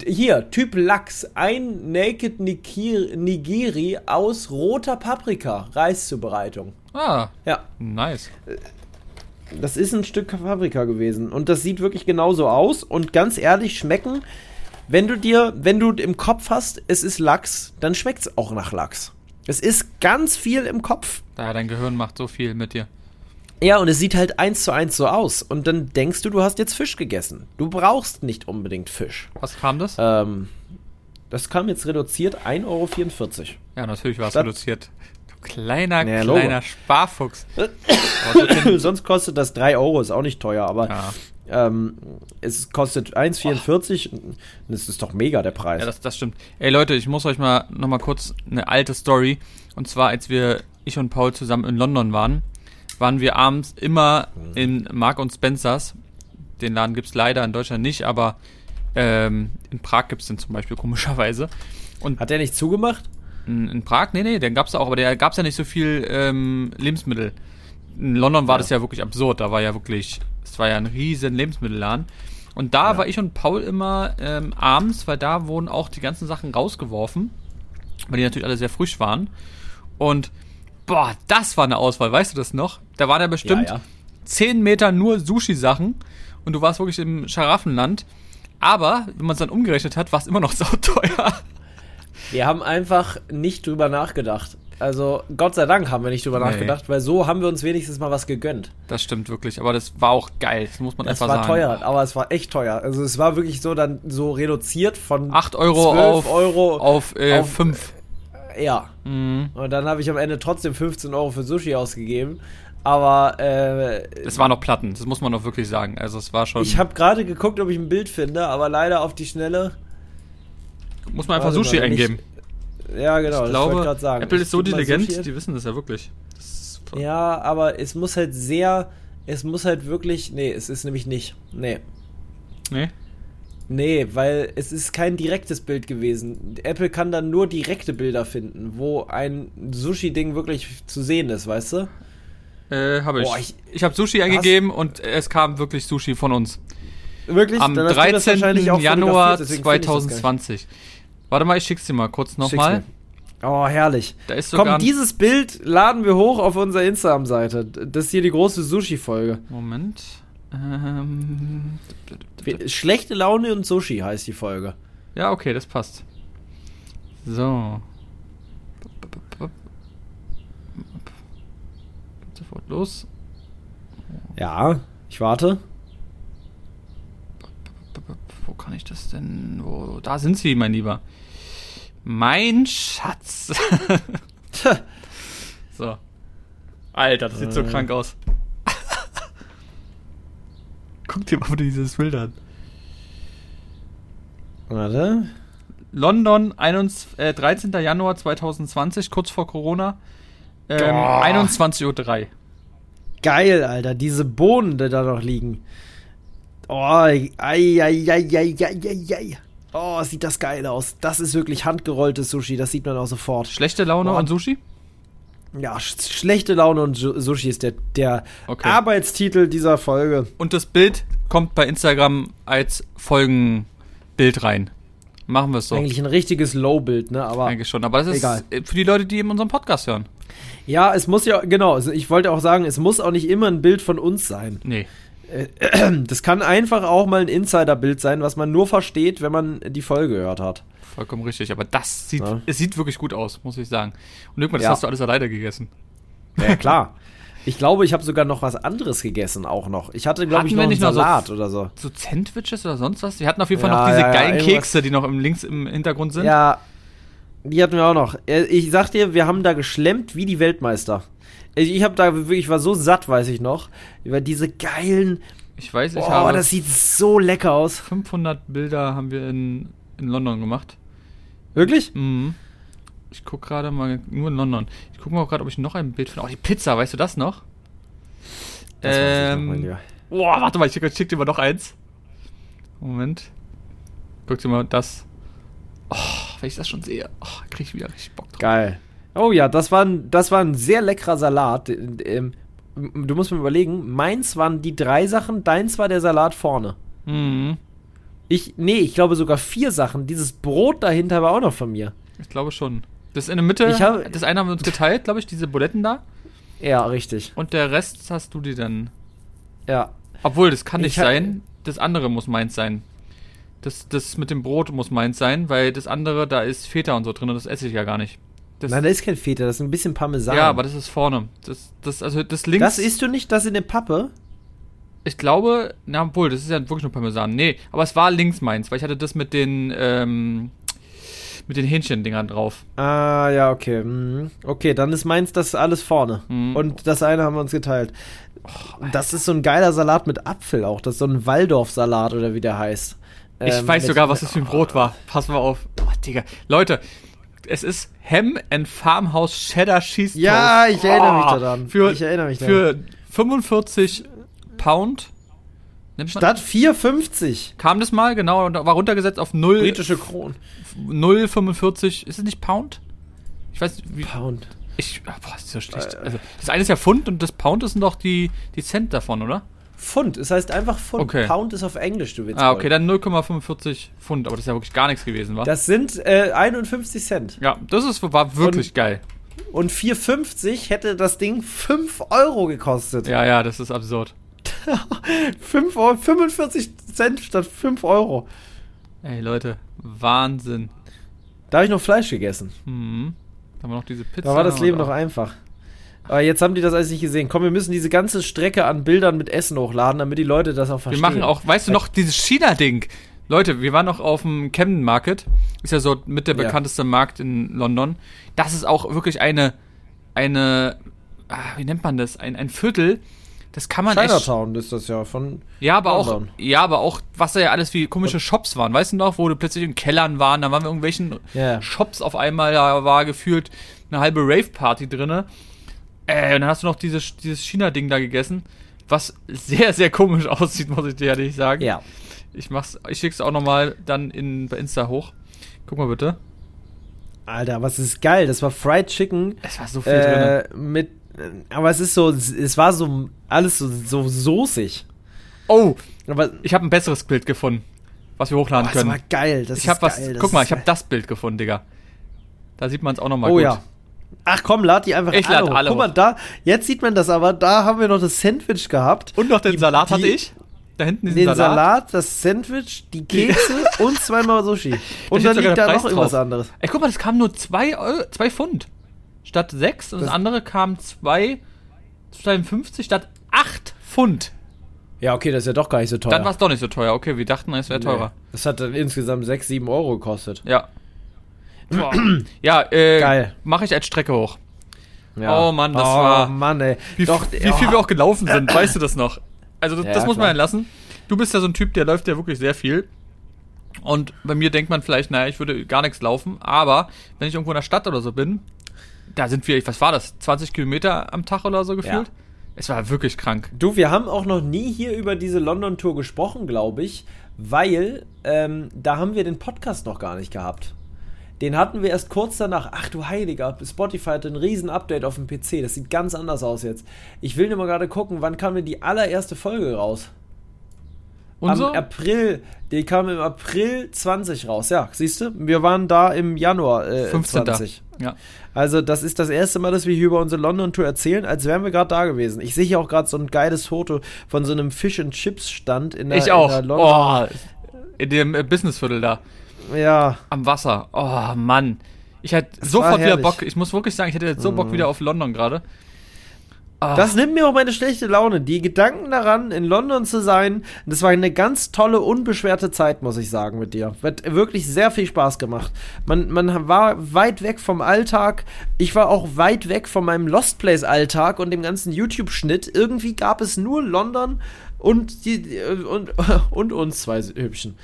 Speaker 1: Hier, Typ Lachs. Ein Naked Nikir- Nigiri aus roter Paprika. Reiszubereitung.
Speaker 2: Ah,
Speaker 1: Ja.
Speaker 2: nice.
Speaker 1: Das ist ein Stück Paprika gewesen. Und das sieht wirklich genauso aus. Und ganz ehrlich, schmecken, wenn du dir, wenn du im Kopf hast, es ist Lachs, dann schmeckt es auch nach Lachs. Es ist ganz viel im Kopf.
Speaker 2: Da dein Gehirn macht so viel mit dir.
Speaker 1: Ja, und es sieht halt eins zu eins so aus. Und dann denkst du, du hast jetzt Fisch gegessen. Du brauchst nicht unbedingt Fisch.
Speaker 2: Was kam das?
Speaker 1: Ähm, das kam jetzt reduziert 1,44 Euro.
Speaker 2: ja, natürlich war es reduziert. Du kleiner,
Speaker 1: Ja,
Speaker 2: kleiner Sparfuchs.
Speaker 1: Sonst kostet das 3 Euro, ist auch nicht teuer, aber
Speaker 2: ja.
Speaker 1: Ähm, es kostet 1,44. Das ist doch mega der Preis.
Speaker 2: Ja, das, das stimmt. Ey Leute, ich muss euch mal noch mal kurz eine alte Story. Und zwar, als wir, ich und Paul zusammen in London waren, waren wir abends immer in Mark und Spencers Den Laden gibt's leider in Deutschland nicht, aber ähm, in Prag gibt's den zum Beispiel komischerweise. Und
Speaker 1: Hat der nicht zugemacht?
Speaker 2: in, in Prag, nee, nee, den gab's auch, aber der gab's ja nicht so viel ähm, Lebensmittel. In London war
Speaker 1: Ja.
Speaker 2: das ja wirklich absurd. Da war ja wirklich, es war ja ein riesen Lebensmittelladen. Und da
Speaker 1: Ja.
Speaker 2: war ich und Paul immer ähm, abends, weil da wurden auch die ganzen Sachen rausgeworfen, weil die natürlich alle sehr frisch waren. Und boah, das war eine Auswahl, weißt du das noch? Da waren ja bestimmt
Speaker 1: Ja, ja.
Speaker 2: 10 Meter nur Sushi-Sachen und du warst wirklich im Scharaffenland. Aber, wenn man es dann umgerechnet hat, war es immer noch sauteuer.
Speaker 1: Wir haben einfach nicht drüber nachgedacht. Also, Gott sei Dank haben wir nicht drüber
Speaker 2: Nee.
Speaker 1: nachgedacht, weil so haben wir uns wenigstens mal was gegönnt.
Speaker 2: Das stimmt wirklich, aber das war auch geil, das muss man
Speaker 1: Das
Speaker 2: einfach
Speaker 1: war
Speaker 2: sagen.
Speaker 1: teuer, aber es war echt teuer. Also, es war wirklich so dann so reduziert von
Speaker 2: 8 Euro
Speaker 1: 12
Speaker 2: auf,
Speaker 1: Euro
Speaker 2: auf, äh,
Speaker 1: auf-
Speaker 2: 5.
Speaker 1: Ja.
Speaker 2: Mhm.
Speaker 1: Und dann habe ich am Ende trotzdem 15 Euro für Sushi ausgegeben. Aber äh,
Speaker 2: Es waren noch Platten, das muss man doch wirklich sagen. Also es war schon,
Speaker 1: ich habe gerade geguckt, ob ich ein Bild finde, aber leider auf die Schnelle.
Speaker 2: muss man einfach
Speaker 1: Warte
Speaker 2: Sushi
Speaker 1: mal,
Speaker 2: eingeben.
Speaker 1: Ja, genau.
Speaker 2: ich glaube,
Speaker 1: grad sagen.
Speaker 2: Apple
Speaker 1: Ich
Speaker 2: ist so diligent,
Speaker 1: Sushi-
Speaker 2: die wissen das ja wirklich. Das
Speaker 1: Ja, aber es muss halt sehr. Es muss halt wirklich. Nee, es ist nämlich nicht. Nee.
Speaker 2: Nee?
Speaker 1: Nee, weil es ist kein direktes Bild gewesen. Apple kann dann nur direkte Bilder finden, wo ein Sushi-Ding wirklich zu sehen ist, weißt du?
Speaker 2: Äh, habe ich.
Speaker 1: Boah,
Speaker 2: ich
Speaker 1: ich-
Speaker 2: habe Sushi eingegeben und es kam wirklich Sushi von uns.
Speaker 1: Wirklich?
Speaker 2: Am
Speaker 1: Dann hast du das
Speaker 2: 13.
Speaker 1: wahrscheinlich auch
Speaker 2: Januar
Speaker 1: fotografiert, deswegen finde ich das geil.
Speaker 2: 2020. Warte mal, ich schick's dir mal kurz nochmal.
Speaker 1: Oh, herrlich.
Speaker 2: Da ist sogar
Speaker 1: Komm, dieses Bild laden wir hoch auf unserer Instagram-Seite. Das ist hier die große Sushi-Folge.
Speaker 2: Moment. Ähm,
Speaker 1: Schlechte Laune und Sushi heißt die Folge.
Speaker 2: ja, okay, das passt. So. Sofort los.
Speaker 1: Ja, ich warte.
Speaker 2: Wo kann ich das denn? Wo? Da sind sie, mein Lieber. Mein Schatz. so. Alter, das sieht so
Speaker 1: Äh.
Speaker 2: krank aus. Guck dir mal dieses Bild an.
Speaker 1: Warte.
Speaker 2: London, 21, äh, 13. Januar 2020, kurz vor Corona. Ähm,
Speaker 1: Boah.
Speaker 2: 21.03 Uhr.
Speaker 1: Geil, Alter. Diese Bohnen, die da noch liegen. Oh, ei, ei, ei, ei, ei, ei, ei. Oh, sieht das geil aus. Das ist wirklich handgerolltes Sushi. Das sieht man auch sofort.
Speaker 2: Schlechte Laune
Speaker 1: Boah.
Speaker 2: an Sushi?
Speaker 1: Ja, sch schlechte Laune und Su- Sushi ist der, der
Speaker 2: Okay.
Speaker 1: Arbeitstitel dieser Folge.
Speaker 2: Und das Bild kommt bei Instagram als Folgenbild rein. Machen wir es so.
Speaker 1: Eigentlich ein richtiges Low-Bild, ne? Aber
Speaker 2: Eigentlich schon. Aber das ist
Speaker 1: Egal.
Speaker 2: äh, für die Leute, die eben unseren Podcast hören.
Speaker 1: ja, es muss ja, genau. also Ich wollte auch sagen, es muss auch nicht immer ein Bild von uns sein.
Speaker 2: Nee.
Speaker 1: Das kann einfach auch mal ein Insider-Bild sein, was man nur versteht, wenn man die Folge gehört hat.
Speaker 2: Vollkommen richtig. Aber das sieht,
Speaker 1: Ja.
Speaker 2: es sieht wirklich gut aus, muss ich sagen. Und irgendwann, das
Speaker 1: Ja.
Speaker 2: hast du alles alleine gegessen.
Speaker 1: Ja, klar. Ich glaube, ich habe sogar noch was anderes gegessen auch noch. Ich hatte, glaube ich, noch
Speaker 2: wir
Speaker 1: einen
Speaker 2: nicht noch so-
Speaker 1: Salat oder so.
Speaker 2: So Sandwiches oder sonst was? Die hatten auf jeden Fall
Speaker 1: Ja,
Speaker 2: noch diese
Speaker 1: ja,
Speaker 2: geilen
Speaker 1: irgendwas-
Speaker 2: Kekse, die noch im, links im Hintergrund sind.
Speaker 1: Ja, die hatten wir auch noch. Äh, Ich sag dir, wir haben da geschlemmt wie die Weltmeister. Ich, ich habe da wirklich, ich war so satt, weiß ich noch, über diese geilen.
Speaker 2: Ich weiß, ich
Speaker 1: Oh,
Speaker 2: habe
Speaker 1: das sieht so lecker aus.
Speaker 2: 500 Bilder haben wir in, in London gemacht.
Speaker 1: Wirklich?
Speaker 2: Mhm. Ich guck gerade mal, nur in London. Ich gucke mal auch gerade, ob ich noch ein Bild finde. Oh, die Pizza, weißt du das noch?
Speaker 1: Das
Speaker 2: ähm, boah, warte mal, ich schick, schick dir mal noch eins. Moment. Guck dir mal das. Oh, wenn ich das schon sehe, oh, krieg ich wieder richtig Bock drauf.
Speaker 1: Geil. Oh ja, das war ein, das war ein sehr leckerer Salat. Ähm, Du musst mir überlegen, meins waren die drei Sachen, deins war der Salat vorne.
Speaker 2: Mhm.
Speaker 1: Ich, nee, ich glaube sogar vier Sachen. Dieses Brot dahinter war auch noch von mir.
Speaker 2: Ich glaube schon. Das in der Mitte,
Speaker 1: Ich hab-
Speaker 2: das eine haben wir uns geteilt, glaube ich, diese Buletten da.
Speaker 1: Ja, richtig.
Speaker 2: Und der Rest hast du dir dann.
Speaker 1: Ja.
Speaker 2: Obwohl, das kann nicht
Speaker 1: Ich ha-
Speaker 2: sein. Das andere muss meins sein. Das, das mit dem Brot muss meins sein, weil das andere, da ist Feta und so drin und das esse ich ja gar nicht. Das,
Speaker 1: Nein, da ist kein Feta, das ist ein bisschen Parmesan.
Speaker 2: ja, aber das ist vorne. Das, das, also das links.
Speaker 1: das isst du nicht, das in der Pappe?
Speaker 2: Ich glaube, na wohl, das ist ja wirklich nur Parmesan. Nee, aber es war links meins, weil ich hatte das mit den, ähm, mit den Hähnchendingern drauf.
Speaker 1: Ah, ja, okay. Mhm. Okay, dann ist meins das alles vorne.
Speaker 2: Mhm.
Speaker 1: Und das eine haben wir uns geteilt. das ist so ein geiler Salat mit Apfel auch. Das ist so ein Waldorf-Salat oder wie der heißt.
Speaker 2: Ich
Speaker 1: Ähm,
Speaker 2: weiß sogar, was das für ein Brot war. Pass mal auf. Oh, Digga. Leute, es ist Ham and Farmhouse Cheddar Cheese
Speaker 1: Ja,
Speaker 2: Toast.
Speaker 1: ich erinnere mich
Speaker 2: Oh,
Speaker 1: daran.
Speaker 2: Für,
Speaker 1: Ich erinnere mich daran.
Speaker 2: Für 45 Pound
Speaker 1: Statt 4,50
Speaker 2: Kam das mal, genau, und war runtergesetzt auf 0,
Speaker 1: britische Kronen.
Speaker 2: 0,45. Ist es nicht Pound? Ich weiß nicht, wie.
Speaker 1: Pound.
Speaker 2: Ich, ah, boah, ist so
Speaker 1: Äh.
Speaker 2: schlecht. Also, das eine ist ja Pfund und das Pound ist doch die, die Cent davon, oder?
Speaker 1: Pfund, es heißt einfach Pfund.
Speaker 2: Okay.
Speaker 1: Pound ist auf Englisch, du willst.
Speaker 2: Ah, okay, dann 0,45 Pfund, aber das ist ja wirklich gar nichts gewesen, wa?
Speaker 1: Das sind äh, 51 Cent.
Speaker 2: ja, das ist, war wirklich geil.
Speaker 1: Und 4,50 hätte das Ding 5 Euro gekostet.
Speaker 2: Ja, ja, das ist absurd.
Speaker 1: 5 Euro, 45 Cent statt 5 Euro.
Speaker 2: Ey, Leute, Wahnsinn.
Speaker 1: Da habe ich noch Fleisch gegessen.
Speaker 2: Mhm. Dann haben wir noch diese Pizza.
Speaker 1: Da war das
Speaker 2: und
Speaker 1: Leben noch einfach. Aber jetzt haben die das alles nicht gesehen. Komm, wir müssen diese ganze Strecke an Bildern mit Essen hochladen, damit die Leute das auch
Speaker 2: Wir
Speaker 1: verstehen.
Speaker 2: machen auch, weißt du noch, dieses China-Ding. Leute, wir waren noch auf dem Camden Market. Ist ja so mit der
Speaker 1: Ja.
Speaker 2: bekannteste Markt in London. Das ist auch wirklich eine, eine, ah, wie nennt man das? Ein, ein Viertel. Das kann man echt.
Speaker 1: Chinatown ist das ja von.
Speaker 2: Ja, aber auch,
Speaker 1: London.
Speaker 2: ja, aber auch, was da ja alles wie komische Shops waren. Weißt du noch, wo du plötzlich in Kellern waren, da waren wir irgendwelchen
Speaker 1: Ja.
Speaker 2: Shops auf einmal, da war gefühlt eine halbe Rave-Party drinne. Äh, und dann hast du noch dieses, dieses China-Ding da gegessen, was sehr, sehr komisch aussieht, muss ich dir ehrlich sagen.
Speaker 1: Ja.
Speaker 2: Ich mach's, ich schick's auch nochmal dann in, bei Insta hoch. Guck mal bitte.
Speaker 1: Alter, was ist geil. Das war Fried Chicken
Speaker 2: Es war so viel
Speaker 1: äh, mit. Aber es ist so, es war so alles so, so soßig.
Speaker 2: Oh,
Speaker 1: Aber
Speaker 2: ich habe ein besseres Bild gefunden, was wir hochladen
Speaker 1: boah, das
Speaker 2: können.
Speaker 1: war geil. Das
Speaker 2: ich habe
Speaker 1: ist
Speaker 2: was,
Speaker 1: geil, das
Speaker 2: guck mal, ich habe das Bild gefunden, Digga. Da sieht man es auch nochmal
Speaker 1: Oh
Speaker 2: gut.
Speaker 1: ja. Ach komm, lad die einfach
Speaker 2: Ich lad
Speaker 1: hoch.
Speaker 2: alle
Speaker 1: Guck mal, da, jetzt sieht man das aber, da haben wir noch das Sandwich gehabt.
Speaker 2: Und noch den
Speaker 1: Die-
Speaker 2: Salat hatte ich. Da hinten diesen
Speaker 1: Den
Speaker 2: Salat.
Speaker 1: Salat. das Sandwich, die Kekse und zweimal Sushi. Und
Speaker 2: steht
Speaker 1: dann liegt da
Speaker 2: Preis
Speaker 1: noch irgendwas
Speaker 2: drauf.
Speaker 1: anderes.
Speaker 2: Ey, guck mal, das kam nur 2 Euro, zwei Pfund. Statt 6 und das,
Speaker 1: Das-
Speaker 2: andere kam 2, 52 statt 8 Pfund.
Speaker 1: Ja, okay, das ist ja doch gar nicht so teuer.
Speaker 2: Dann war es doch nicht so teuer. Okay, wir dachten, es wäre teurer.
Speaker 1: Nee. Das hat dann insgesamt 6, 7 Euro gekostet.
Speaker 2: Ja. Ja, äh,
Speaker 1: Geil.
Speaker 2: mache ich als Strecke hoch.
Speaker 1: Ja.
Speaker 2: Oh Mann, das
Speaker 1: oh,
Speaker 2: war-
Speaker 1: Mann, ey.
Speaker 2: Wie,
Speaker 1: Doch,
Speaker 2: wie viel wir auch gelaufen sind, weißt du das noch? Also das,
Speaker 1: Ja,
Speaker 2: das muss man
Speaker 1: klar.
Speaker 2: ja lassen. Du bist ja so ein Typ, der läuft ja wirklich sehr viel. Und bei mir denkt man vielleicht, naja, ich würde gar nichts laufen. Aber wenn ich irgendwo in der Stadt oder so bin, da sind wir, was war das, 20 Kilometer am Tag oder so gefühlt? Es war wirklich krank.
Speaker 1: Du, wir haben auch noch nie hier über diese London-Tour gesprochen, glaube ich, weil ähm, da haben wir den Podcast noch gar nicht gehabt. Den hatten wir erst kurz danach. Ach du Heiliger, Spotify hat ein riesen Update auf dem PC. Das sieht ganz anders aus jetzt. Ich will nur mal gerade gucken, wann kam denn die allererste Folge raus?
Speaker 2: Und
Speaker 1: Am
Speaker 2: so?
Speaker 1: April, die kam im April 20 raus. Ja, siehst du? Wir waren da im Januar äh,
Speaker 2: 15.
Speaker 1: 20.
Speaker 2: Ja.
Speaker 1: Also, das ist das erste Mal, dass wir hier über unsere London-Tour erzählen, als wären wir gerade da gewesen. Ich sehe hier auch gerade so ein geiles Foto von so einem Fish and Chips Stand in der,
Speaker 2: Ich
Speaker 1: in
Speaker 2: auch.
Speaker 1: der London.
Speaker 2: Oh, in dem äh, Businessviertel da.
Speaker 1: Ja,
Speaker 2: Am Wasser. Oh, Mann. Ich hätte
Speaker 1: Das
Speaker 2: sofort wieder. Bock. Ich muss wirklich sagen, ich hätte jetzt so Bock wieder auf London gerade. Ah.
Speaker 1: das nimmt mir auch meine schlechte Laune. Die Gedanken daran, in London zu sein, das war eine ganz tolle, unbeschwerte Zeit, muss ich sagen, mit dir. Hat wirklich sehr viel Spaß gemacht. Man, man war weit weg vom Alltag. Ich war auch weit weg von meinem Lost Place-Alltag und dem ganzen YouTube-Schnitt. Irgendwie gab es nur London und, die, und, und uns zwei Hübschen.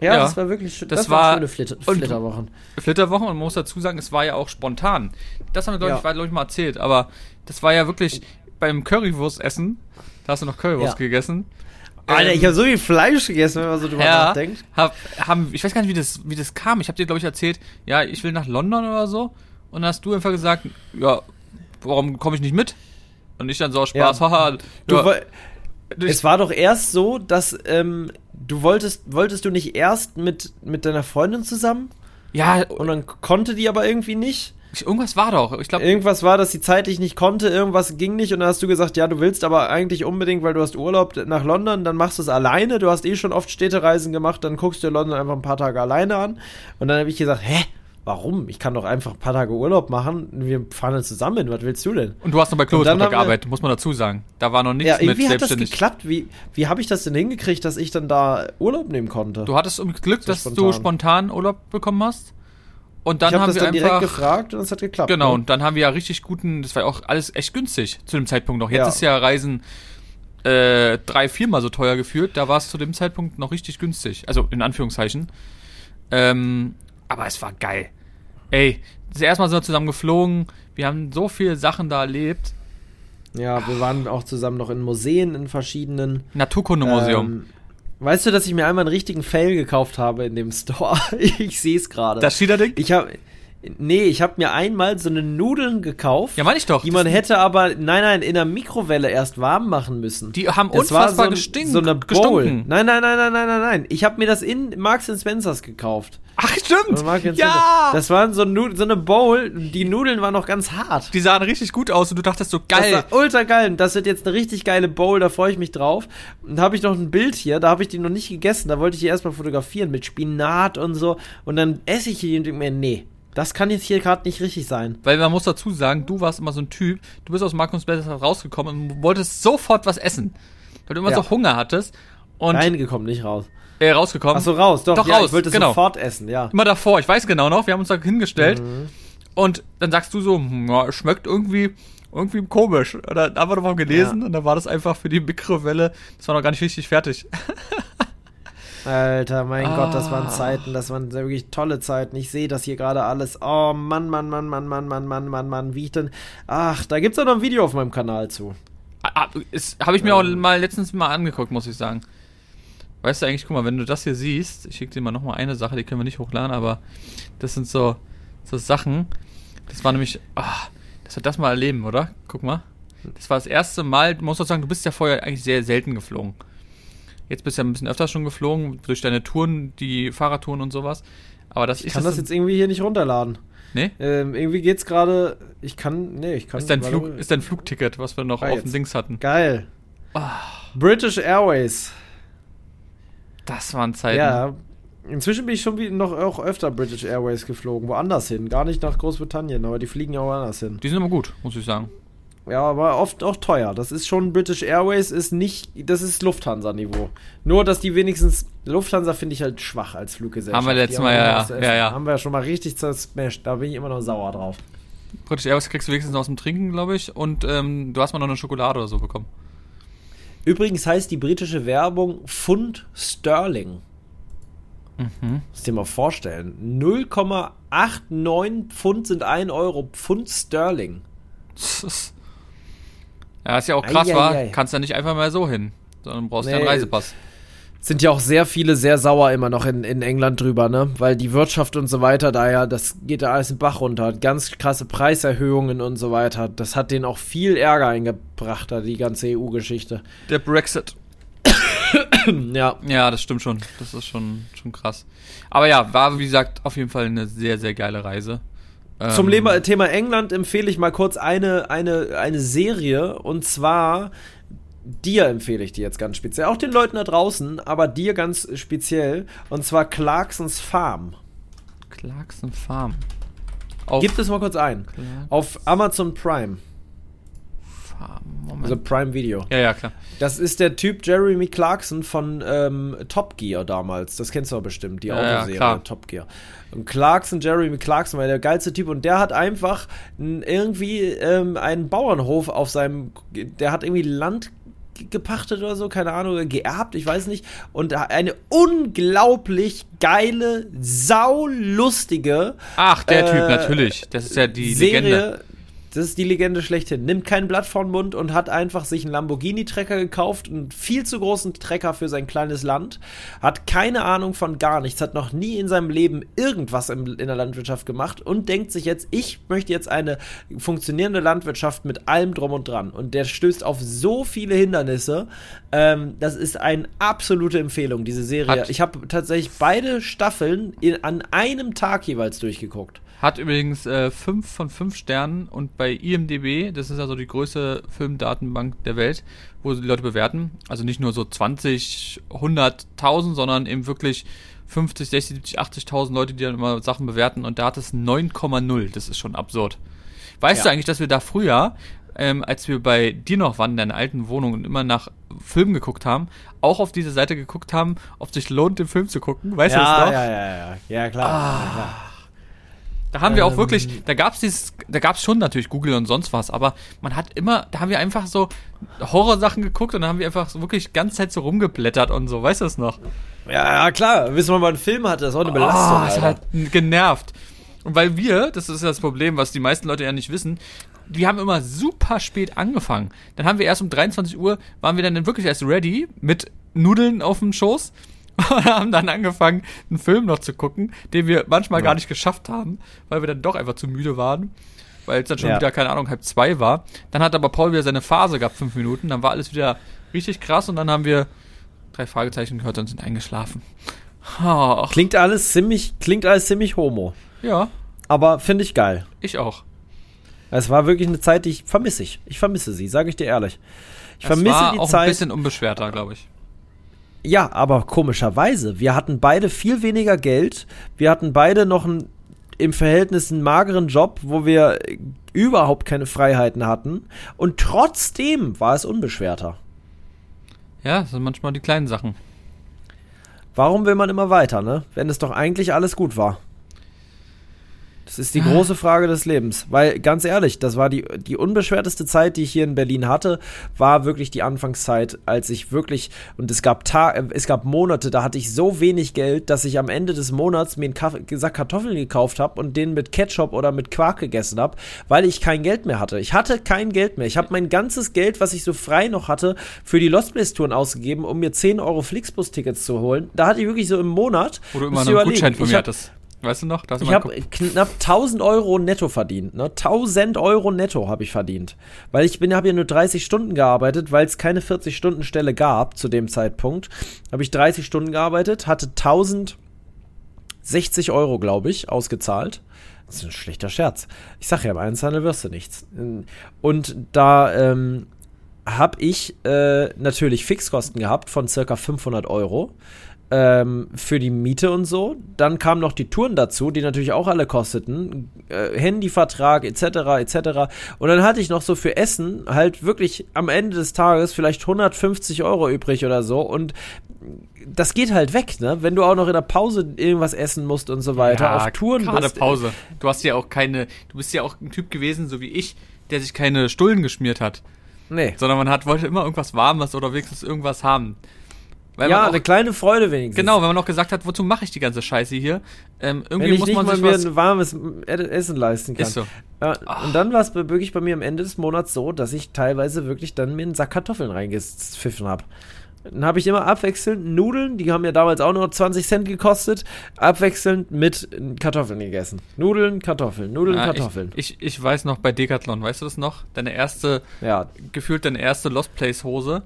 Speaker 1: Ja,
Speaker 2: Ja,
Speaker 1: das war wirklich schön.
Speaker 2: das
Speaker 1: waren
Speaker 2: war-
Speaker 1: schöne Flitter,
Speaker 2: und-
Speaker 1: Flitterwochen.
Speaker 2: Flitterwochen und man muss dazu sagen, es war ja auch spontan. Das haben wir, glaube
Speaker 1: Ja.
Speaker 2: ich, glaub ich, mal erzählt, aber das war ja wirklich beim Currywurst-Essen. Da hast du noch Currywurst
Speaker 1: Ja.
Speaker 2: gegessen.
Speaker 1: Alter,
Speaker 2: Ähm,
Speaker 1: ich habe so viel Fleisch gegessen, wenn man so drüber
Speaker 2: ja,
Speaker 1: nachdenkt.
Speaker 2: hab, haben, ich weiß gar nicht, wie das, wie das kam. Ich habe dir, glaube ich, erzählt, ja, ich will nach London oder so. Und dann hast du einfach gesagt, ja, warum komme ich nicht mit? Und ich dann so aus Spaß,
Speaker 1: Ja.
Speaker 2: haha.
Speaker 1: Du,
Speaker 2: ja,
Speaker 1: es war doch erst so, dass ähm, du wolltest, wolltest du nicht erst mit, mit deiner Freundin zusammen
Speaker 2: ja,
Speaker 1: und dann konnte die aber irgendwie nicht.
Speaker 2: ich, irgendwas war doch. Ich glaube,
Speaker 1: Irgendwas war, dass sie zeitlich nicht konnte, irgendwas ging nicht und dann hast du gesagt, ja, du willst aber eigentlich unbedingt, weil du hast Urlaub nach London, dann machst du es alleine, du hast eh schon oft Städtereisen gemacht, dann guckst du dir London einfach ein paar Tage alleine an und dann habe ich gesagt, hä, warum? Ich kann doch einfach ein paar Tage Urlaub machen, wir fahren dann zusammen, was willst du denn?
Speaker 2: und du hast noch bei
Speaker 1: wir-
Speaker 2: gearbeitet, muss man dazu sagen. Da war noch nichts
Speaker 1: Ja,
Speaker 2: mit
Speaker 1: irgendwie hat das geklappt. Wie, wie habe ich das denn hingekriegt, dass ich dann da Urlaub nehmen konnte?
Speaker 2: Du hattest um Glück,
Speaker 1: So
Speaker 2: dass du
Speaker 1: spontan.
Speaker 2: spontan Urlaub bekommen hast. Und dann
Speaker 1: ich habe
Speaker 2: haben
Speaker 1: das
Speaker 2: wir
Speaker 1: dann direkt
Speaker 2: einfach.
Speaker 1: gefragt und es hat geklappt.
Speaker 2: Genau,
Speaker 1: ne?
Speaker 2: und dann haben wir ja richtig guten, das war ja auch alles echt günstig zu dem Zeitpunkt noch. Jetzt
Speaker 1: Ja.
Speaker 2: ist ja Reisen äh, drei, viermal so teuer gefühlt. Da war es zu dem Zeitpunkt noch richtig günstig. Also in Anführungszeichen. Ähm, aber es war geil. Ey, das erste Mal sind wir zusammen geflogen. Wir haben so viele Sachen da erlebt.
Speaker 1: Ja, wir waren auch zusammen noch in Museen, in verschiedenen.
Speaker 2: Naturkundemuseum.
Speaker 1: Ähm, weißt du, dass ich mir einmal einen richtigen Fail gekauft habe in dem Store? ich sehe es gerade.
Speaker 2: das Schiederding?
Speaker 1: Ich habe Nee, ich habe mir einmal so eine Nudeln gekauft.
Speaker 2: Ja, meine ich doch.
Speaker 1: Die man hätte aber, nein, nein, in der Mikrowelle erst warm machen müssen.
Speaker 2: Die haben
Speaker 1: Das war
Speaker 2: unfassbar
Speaker 1: so, ein-
Speaker 2: gestinkt.
Speaker 1: so eine Bowl.
Speaker 2: gestunken.
Speaker 1: Nein, nein, nein, nein, nein, nein, nein. Ich habe mir das in Marks Spencers gekauft.
Speaker 2: Ach, stimmt.
Speaker 1: Marks
Speaker 2: Ja.
Speaker 1: Das war so, so eine Bowl. Die Nudeln waren noch ganz hart.
Speaker 2: Die sahen richtig gut aus und du dachtest so,
Speaker 1: Das
Speaker 2: geil.
Speaker 1: war ultra geil. Das wird jetzt eine richtig geile Bowl, da freue ich mich drauf. Und da habe ich noch ein Bild hier, da habe ich die noch nicht gegessen. Da wollte ich die erstmal fotografieren mit Spinat und so. Und dann esse ich die und denke mir, nee, das kann jetzt hier gerade nicht richtig sein.
Speaker 2: Weil man muss dazu sagen, du warst immer so ein Typ, du bist aus Markus Spencer rausgekommen und wolltest sofort was essen. Weil du immer
Speaker 1: Ja.
Speaker 2: so Hunger hattest und
Speaker 1: Reingekommen, nicht raus.
Speaker 2: äh, rausgekommen.
Speaker 1: Ach so, raus, doch,
Speaker 2: Doch,
Speaker 1: ja,
Speaker 2: raus,
Speaker 1: ich wollte
Speaker 2: genau.
Speaker 1: sofort essen, ja.
Speaker 2: Immer davor, ich weiß genau noch, wir haben uns da hingestellt
Speaker 1: Mhm.
Speaker 2: und dann sagst du so, hm, es schmeckt irgendwie irgendwie komisch. Und dann haben wir nochmal gelesen
Speaker 1: Ja.
Speaker 2: und dann war das einfach für die Mikrowelle, das war noch gar nicht richtig fertig.
Speaker 1: Alter, mein Gott, das waren
Speaker 2: Ah.
Speaker 1: Zeiten, das waren wirklich tolle Zeiten. Ich sehe das hier gerade alles. Oh Mann, Mann, Mann, Mann, Mann, Mann, Mann, Mann, Mann, wie ich denn. Ach, da gibt's auch noch ein Video auf meinem Kanal zu.
Speaker 2: Ah, Habe ich mir auch mal letztens mal angeguckt, muss ich sagen. Weißt du eigentlich, guck mal, wenn du das hier siehst, ich schicke dir mal nochmal eine Sache, die können wir nicht hochladen, aber das sind so, so Sachen. Das war nämlich, ah, dass wir das mal erleben, oder? Guck mal. Das war das erste Mal, du musst auch sagen, du bist ja vorher eigentlich sehr selten geflogen. Jetzt bist du ja ein bisschen öfter schon geflogen, durch deine Touren, die Fahrradtouren und sowas. Aber das
Speaker 1: Ich kann das
Speaker 2: so-
Speaker 1: jetzt irgendwie hier nicht runterladen.
Speaker 2: Nee?
Speaker 1: Ähm, irgendwie geht's gerade. Ich kann. Nee, ich kann.
Speaker 2: Ist dein, Flug, ist dein Flugticket, was wir noch
Speaker 1: Ah,
Speaker 2: auf dem Dings hatten.
Speaker 1: Geil.
Speaker 2: Ah.
Speaker 1: British Airways.
Speaker 2: Das waren Zeiten.
Speaker 1: Ja. Inzwischen bin ich schon wie noch auch öfter British Airways geflogen. Woanders hin. Gar nicht nach Großbritannien, aber die fliegen ja woanders hin.
Speaker 2: Die sind aber gut, muss ich sagen.
Speaker 1: Ja, aber oft auch teuer. Das ist schon British Airways, ist nicht, das ist Lufthansa-Niveau. Nur, dass die wenigstens, Lufthansa finde ich halt schwach als Fluggesellschaft.
Speaker 2: Haben wir letztes Mal, ja, ja, ja.
Speaker 1: Haben wir ja schon mal richtig zersmashed. Da bin ich immer noch sauer drauf.
Speaker 2: British Airways kriegst du wenigstens aus dem Trinken, glaube ich. Und ähm, du hast mal noch eine Schokolade oder so bekommen.
Speaker 1: Übrigens heißt die britische Werbung Pfund Sterling.
Speaker 2: Mhm.
Speaker 1: Musst dir mal vorstellen. 0,89 Pfund sind 1 Euro. Pfund Sterling.
Speaker 2: Ja, ist ja auch krass,
Speaker 1: Ei, ei,
Speaker 2: war.
Speaker 1: ei.
Speaker 2: Kannst ja nicht einfach mal so hin. Sondern brauchst ja einen
Speaker 1: Nee.
Speaker 2: Reisepass.
Speaker 1: Sind ja auch sehr viele sehr sauer immer noch in, in England drüber, ne? Weil die Wirtschaft und so weiter, da ja, das geht da alles im Bach runter. Ganz krasse Preiserhöhungen und so weiter. Das hat denen auch viel Ärger eingebracht, da die ganze EU-Geschichte.
Speaker 2: Der Brexit.
Speaker 1: ja.
Speaker 2: Ja, das stimmt schon. Das ist schon, schon krass. Aber ja, war wie gesagt auf jeden Fall eine sehr, sehr geile Reise.
Speaker 1: Zum
Speaker 2: Ähm,
Speaker 1: Lema- Thema England empfehle ich mal kurz eine, eine, eine Serie und zwar dir empfehle ich die jetzt ganz speziell. Auch den Leuten da draußen, aber dir ganz speziell und zwar Clarksons Farm.
Speaker 2: Clarkson Farm. Auf
Speaker 1: Gib es mal kurz ein.
Speaker 2: Clarkson
Speaker 1: Auf Amazon Prime,
Speaker 2: Farm. Moment.
Speaker 1: also Prime Video.
Speaker 2: ja, ja, klar.
Speaker 1: Das ist der Typ Jeremy Clarkson von ähm, Top Gear damals. Das kennst du bestimmt, die
Speaker 2: Ja, ja,
Speaker 1: Autoserie
Speaker 2: klar.
Speaker 1: Top Gear. Und Clarkson, Jeremy Clarkson war der geilste Typ und der hat einfach irgendwie ähm, einen Bauernhof auf seinem, der hat irgendwie Land ge- gepachtet oder so, keine Ahnung, geerbt, ich weiß nicht. Und eine unglaublich geile, saulustige
Speaker 2: Ach, der
Speaker 1: Äh,
Speaker 2: Typ, natürlich. Das ist ja die
Speaker 1: Serie,
Speaker 2: Legende.
Speaker 1: Das ist die Legende schlechthin. Nimmt kein Blatt vor den Mund und hat einfach sich einen Lamborghini-Trecker gekauft, einen viel zu großen Trecker für sein kleines Land, hat keine Ahnung von gar nichts, hat noch nie in seinem Leben irgendwas im, in der Landwirtschaft gemacht und denkt sich jetzt, ich möchte jetzt eine funktionierende Landwirtschaft mit allem drum und dran. Und der stößt auf so viele Hindernisse. Ähm, das ist eine absolute Empfehlung, diese Serie.
Speaker 2: Hat-
Speaker 1: ich habe tatsächlich beide Staffeln in, an einem Tag jeweils durchgeguckt.
Speaker 2: Hat übrigens äh, 5 von 5 Sternen und bei IMDB, das ist also die größte Filmdatenbank der Welt, wo die Leute bewerten, also nicht nur so 20, 100.000, sondern eben wirklich 50, 60, 70, 80.000 Leute, die dann immer Sachen bewerten und da hat es 9,0. Das ist schon absurd. Weißt
Speaker 1: Ja.
Speaker 2: du eigentlich, dass wir da früher, ähm, als wir bei dir noch waren in deiner alten Wohnung und immer nach Filmen geguckt haben, auch auf diese Seite geguckt haben, ob sich lohnt, den Film zu gucken? Weißt du das noch?
Speaker 1: ja, ja, ja, ja, klar. ja, klar.
Speaker 2: Da haben wir auch
Speaker 1: Ähm.
Speaker 2: wirklich, da gab's dieses, da gab's schon natürlich Google und sonst was, aber man hat immer, da haben wir einfach so Horrorsachen geguckt und dann haben wir einfach so wirklich die ganze Zeit so rumgeblättert und so, weißt du das noch?
Speaker 1: Ja, ja, klar. Wissen wir mal einen Film hatte, das ist auch eine Belastung.
Speaker 2: Oh, das hat genervt. Und weil wir, das ist ja das Problem, was die meisten Leute ja nicht wissen, die haben immer super spät angefangen. Dann haben wir erst um 23 Uhr, waren wir dann wirklich erst ready mit Nudeln auf dem Schoß und haben dann angefangen, einen Film noch zu gucken, den wir manchmal
Speaker 1: Ja.
Speaker 2: gar nicht geschafft haben, weil wir dann doch einfach zu müde waren. Weil es dann schon
Speaker 1: Ja.
Speaker 2: wieder, keine Ahnung, halb zwei war. Dann hat aber Paul wieder seine Phase gehabt, fünf Minuten. Dann war alles wieder richtig krass und dann haben wir drei Fragezeichen gehört und sind eingeschlafen. Ach,
Speaker 1: Klingt alles ziemlich, klingt alles ziemlich homo.
Speaker 2: ja,
Speaker 1: Aber finde ich geil.
Speaker 2: ich auch.
Speaker 1: Es war wirklich eine Zeit, die ich vermisse ich. Ich vermisse sie, sage ich dir ehrlich. Ich
Speaker 2: Es
Speaker 1: vermisse
Speaker 2: war
Speaker 1: die
Speaker 2: auch ein
Speaker 1: Zeit.
Speaker 2: bisschen unbeschwerter, glaube ich.
Speaker 1: Ja, aber komischerweise, wir hatten beide viel weniger Geld. Wir hatten beide noch einen, im Verhältnis einen mageren Job, wo wir überhaupt keine Freiheiten hatten. Und trotzdem war es unbeschwerter.
Speaker 2: Ja, das sind manchmal die kleinen Sachen.
Speaker 1: Warum will man immer weiter, ne? Wenn es doch eigentlich alles gut war. Das ist die große Frage des Lebens. Weil, ganz ehrlich, das war die, die unbeschwerteste Zeit, die ich hier in Berlin hatte, war wirklich die Anfangszeit, als ich wirklich, und es gab Tage, es gab Monate, da hatte ich so wenig Geld, dass ich am Ende des Monats mir einen Kaff Sack Kartoffeln gekauft habe und den mit Ketchup oder mit Quark gegessen habe, weil ich kein Geld mehr hatte. Ich hatte kein Geld mehr. Ich habe mein ganzes Geld, was ich so frei noch hatte, für die Lost Place Touren ausgegeben, um mir 10 Euro Flixbus-Tickets zu holen. Da hatte ich wirklich so im Monat.
Speaker 2: Wo du immer
Speaker 1: musst
Speaker 2: einen Gutschein von mir hattest. Weißt du noch?
Speaker 1: Ich habe knapp 1000 Euro netto verdient. Ne? 1000 Euro netto habe ich verdient. Weil ich bin, habe ja nur 30 Stunden gearbeitet, weil es keine 40-Stunden-Stelle gab zu dem Zeitpunkt. Habe ich 30 Stunden gearbeitet, hatte 1060 Euro, glaube ich, ausgezahlt. Das ist ein schlechter Scherz. Ich sage ja, im Einzelhandel wirst du nichts. Und da ähm, habe ich äh, natürlich Fixkosten gehabt von circa 500 Euro ähm, für die Miete und so. Dann kamen noch die Touren dazu, die natürlich auch alle kosteten. Äh, Handyvertrag etc. etc. Und dann hatte ich noch so für Essen halt wirklich am Ende des Tages vielleicht 150 Euro übrig oder so. Und das geht halt weg, ne? Wenn du auch noch in der Pause irgendwas essen musst und so weiter. auf Touren
Speaker 2: gerade
Speaker 1: bist-
Speaker 2: Pause. Du hast ja auch keine, du bist ja auch ein Typ gewesen, so wie ich, der sich keine Stullen geschmiert hat,
Speaker 1: Nee.
Speaker 2: sondern man hat, wollte immer irgendwas Warmes oder wenigstens irgendwas haben. Weil
Speaker 1: Ja,
Speaker 2: man
Speaker 1: eine
Speaker 2: auch,
Speaker 1: kleine Freude wenigstens.
Speaker 2: genau, wenn man auch gesagt hat, wozu mache ich die ganze Scheiße hier? Ähm,
Speaker 1: Wenn
Speaker 2: irgendwie
Speaker 1: ich
Speaker 2: muss
Speaker 1: nicht
Speaker 2: man
Speaker 1: mal
Speaker 2: sich
Speaker 1: mir
Speaker 2: was.
Speaker 1: ein warmes Essen leisten kann.
Speaker 2: Ist so.
Speaker 1: Ja, und dann war es wirklich bei mir am Ende des Monats so, dass ich teilweise wirklich dann mir einen Sack Kartoffeln reingepfiffen habe. Dann habe ich immer abwechselnd Nudeln, die haben ja damals auch nur 20 Cent gekostet, abwechselnd mit Kartoffeln gegessen. Nudeln, Kartoffeln, Nudeln,
Speaker 2: Ah,
Speaker 1: Kartoffeln.
Speaker 2: Ich, ich, ich weiß noch bei Decathlon, weißt du das noch? Deine erste,
Speaker 1: ja,
Speaker 2: gefühlt deine erste Lost Place Hose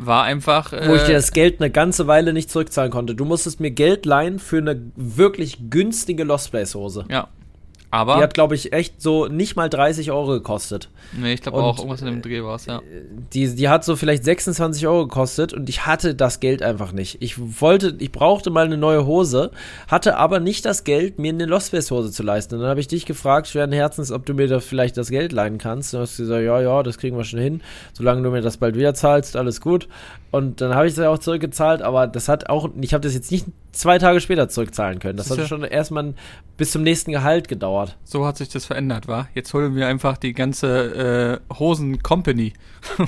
Speaker 2: war einfach.
Speaker 1: wo ich dir
Speaker 2: äh,
Speaker 1: das Geld eine ganze Weile nicht zurückzahlen konnte. Du musstest mir Geld leihen für eine wirklich günstige Lost Place Hose.
Speaker 2: Ja.
Speaker 1: Die
Speaker 2: Aber.
Speaker 1: hat, glaube ich, echt so nicht mal 30 Euro gekostet.
Speaker 2: nee, ich glaube auch irgendwas in dem Dreh war es, ja.
Speaker 1: die, die hat so vielleicht 26 Euro gekostet und ich hatte das Geld einfach nicht. Ich wollte, ich brauchte mal eine neue Hose, hatte aber nicht das Geld, mir eine Lost Place Hose zu leisten. Und dann habe ich dich gefragt, schweren Herzens, ob du mir da vielleicht das Geld leihen kannst. Und du hast gesagt, ja, ja, das kriegen wir schon hin. Solange du mir das bald wieder zahlst, alles gut. Und dann habe ich es ja auch zurückgezahlt, aber das hat auch, ich habe das jetzt nicht zwei Tage später zurückzahlen können. Das
Speaker 2: Siehste?
Speaker 1: hat schon erstmal bis zum nächsten Gehalt gedauert.
Speaker 2: So hat sich das verändert, war. Jetzt holen wir einfach die ganze äh, Hosen-Company.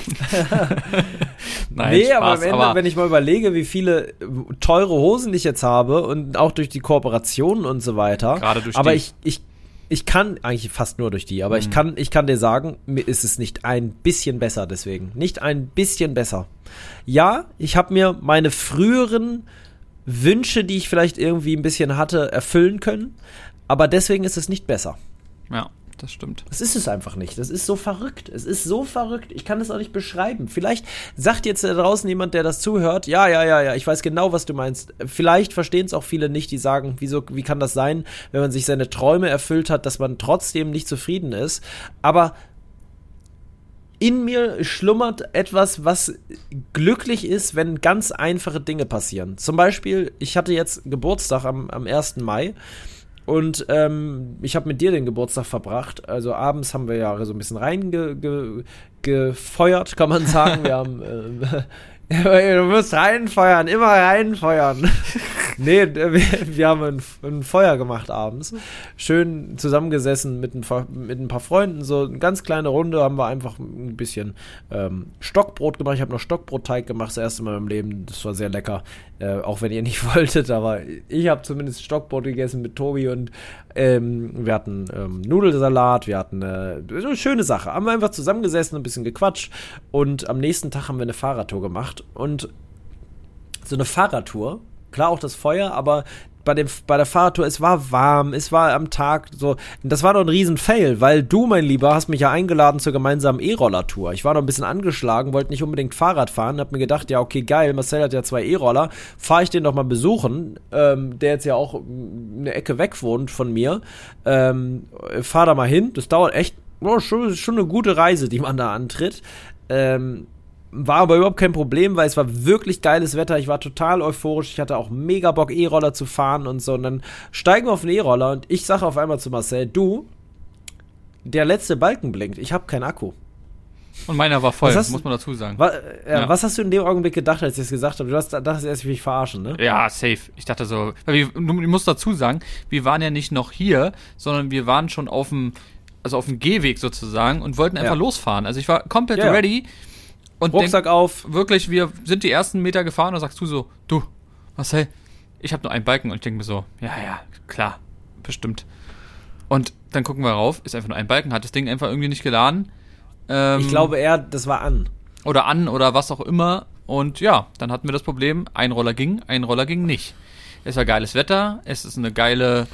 Speaker 2: Nein,
Speaker 1: nee,
Speaker 2: Spaß,
Speaker 1: aber am Ende,
Speaker 2: aber
Speaker 1: wenn ich mal überlege, wie viele teure Hosen ich jetzt habe und auch durch die Kooperationen und so weiter.
Speaker 2: Gerade durch
Speaker 1: aber
Speaker 2: die.
Speaker 1: ich, ich, ich kann eigentlich fast nur durch die, aber
Speaker 2: Mhm.
Speaker 1: ich kann, ich kann dir sagen, mir ist es nicht ein bisschen besser deswegen. Nicht ein bisschen besser. Ja, ich habe mir meine früheren Wünsche, die ich vielleicht irgendwie ein bisschen hatte, erfüllen können, aber deswegen ist es nicht besser.
Speaker 2: ja, das stimmt.
Speaker 1: Das ist es einfach nicht. Das ist so verrückt. Es ist so verrückt. Ich kann es auch nicht beschreiben. Vielleicht sagt jetzt da draußen jemand, der das zuhört, ja, ja, ja, ja, ich weiß genau, was du meinst. Vielleicht verstehen es auch viele nicht, die sagen, wieso, wie kann das sein, wenn man sich seine Träume erfüllt hat, dass man trotzdem nicht zufrieden ist. Aber in mir schlummert etwas, was glücklich ist, wenn ganz einfache Dinge passieren. Zum Beispiel, ich hatte jetzt Geburtstag am, am 1. Mai und ähm, ich habe mit dir den Geburtstag verbracht. Also abends haben wir ja so ein bisschen reingefeuert, ge, gefeuert, kann man sagen. Wir haben. Ähm, du musst reinfeuern, immer reinfeuern. nee, wir, wir haben ein, ein, Feuer gemacht abends. Schön zusammengesessen mit ein, mit ein paar Freunden. So eine ganz kleine Runde haben wir einfach ein bisschen ähm, Stockbrot gemacht. Ich habe noch Stockbrotteig gemacht, das erste Mal im Leben. Das war sehr lecker. Äh, auch wenn ihr nicht wolltet, aber ich habe zumindest Stockbrot gegessen mit Tobi und ähm, wir hatten ähm, Nudelsalat, wir hatten äh, eine schöne Sache. Haben wir einfach zusammengesessen, ein bisschen gequatscht und am nächsten Tag haben wir eine Fahrradtour gemacht und so eine Fahrradtour, klar auch das Feuer, aber bei, dem, bei der Fahrradtour, es war warm, es war am Tag so. Das war doch ein Riesen-Fail, weil du, mein Lieber, hast mich ja eingeladen zur gemeinsamen E-Roller-Tour. Ich war noch ein bisschen angeschlagen, wollte nicht unbedingt Fahrrad fahren, hab mir gedacht, ja, okay, geil, Marcel hat ja zwei E-Roller, fahr ich den doch mal besuchen, ähm, der jetzt ja auch eine Ecke weg wohnt von mir. Ähm, fahr da mal hin, das dauert echt oh, schon, schon eine gute Reise, die man da antritt. Ähm, war aber überhaupt kein Problem, weil es war wirklich geiles Wetter. Ich war total euphorisch. Ich hatte auch mega Bock, E-Roller zu fahren und so. Und dann steigen wir auf den E-Roller und ich sage auf einmal zu Marcel, du, der letzte Balken blinkt. Ich habe keinen Akku.
Speaker 2: Und meiner war voll, hast, muss man dazu sagen.
Speaker 1: Wa äh, ja. Was hast du in dem Augenblick gedacht, als ich es gesagt habe? Du hast dachtest erst, ich will mich verarschen, ne?
Speaker 2: Ja, safe. Ich dachte so, wir, du musst dazu sagen, wir waren ja nicht noch hier, sondern wir waren schon auf dem, also auf dem Gehweg sozusagen und wollten einfach ja. losfahren. Also ich war komplett ja. ready
Speaker 1: und Rucksack denk, auf.
Speaker 2: Wirklich, wir sind die ersten Meter gefahren und sagst du so, du, Marcel, ich habe nur einen Balken und ich denke mir so, ja, ja, klar, bestimmt. Und dann gucken wir rauf, ist einfach nur ein Balken, hat das Ding einfach irgendwie nicht geladen.
Speaker 1: Ähm, ich glaube eher, das war an.
Speaker 2: Oder an oder was auch immer. Und ja, dann hatten wir das Problem, ein Roller ging, ein Roller ging nicht. Es war geiles Wetter, es ist eine geile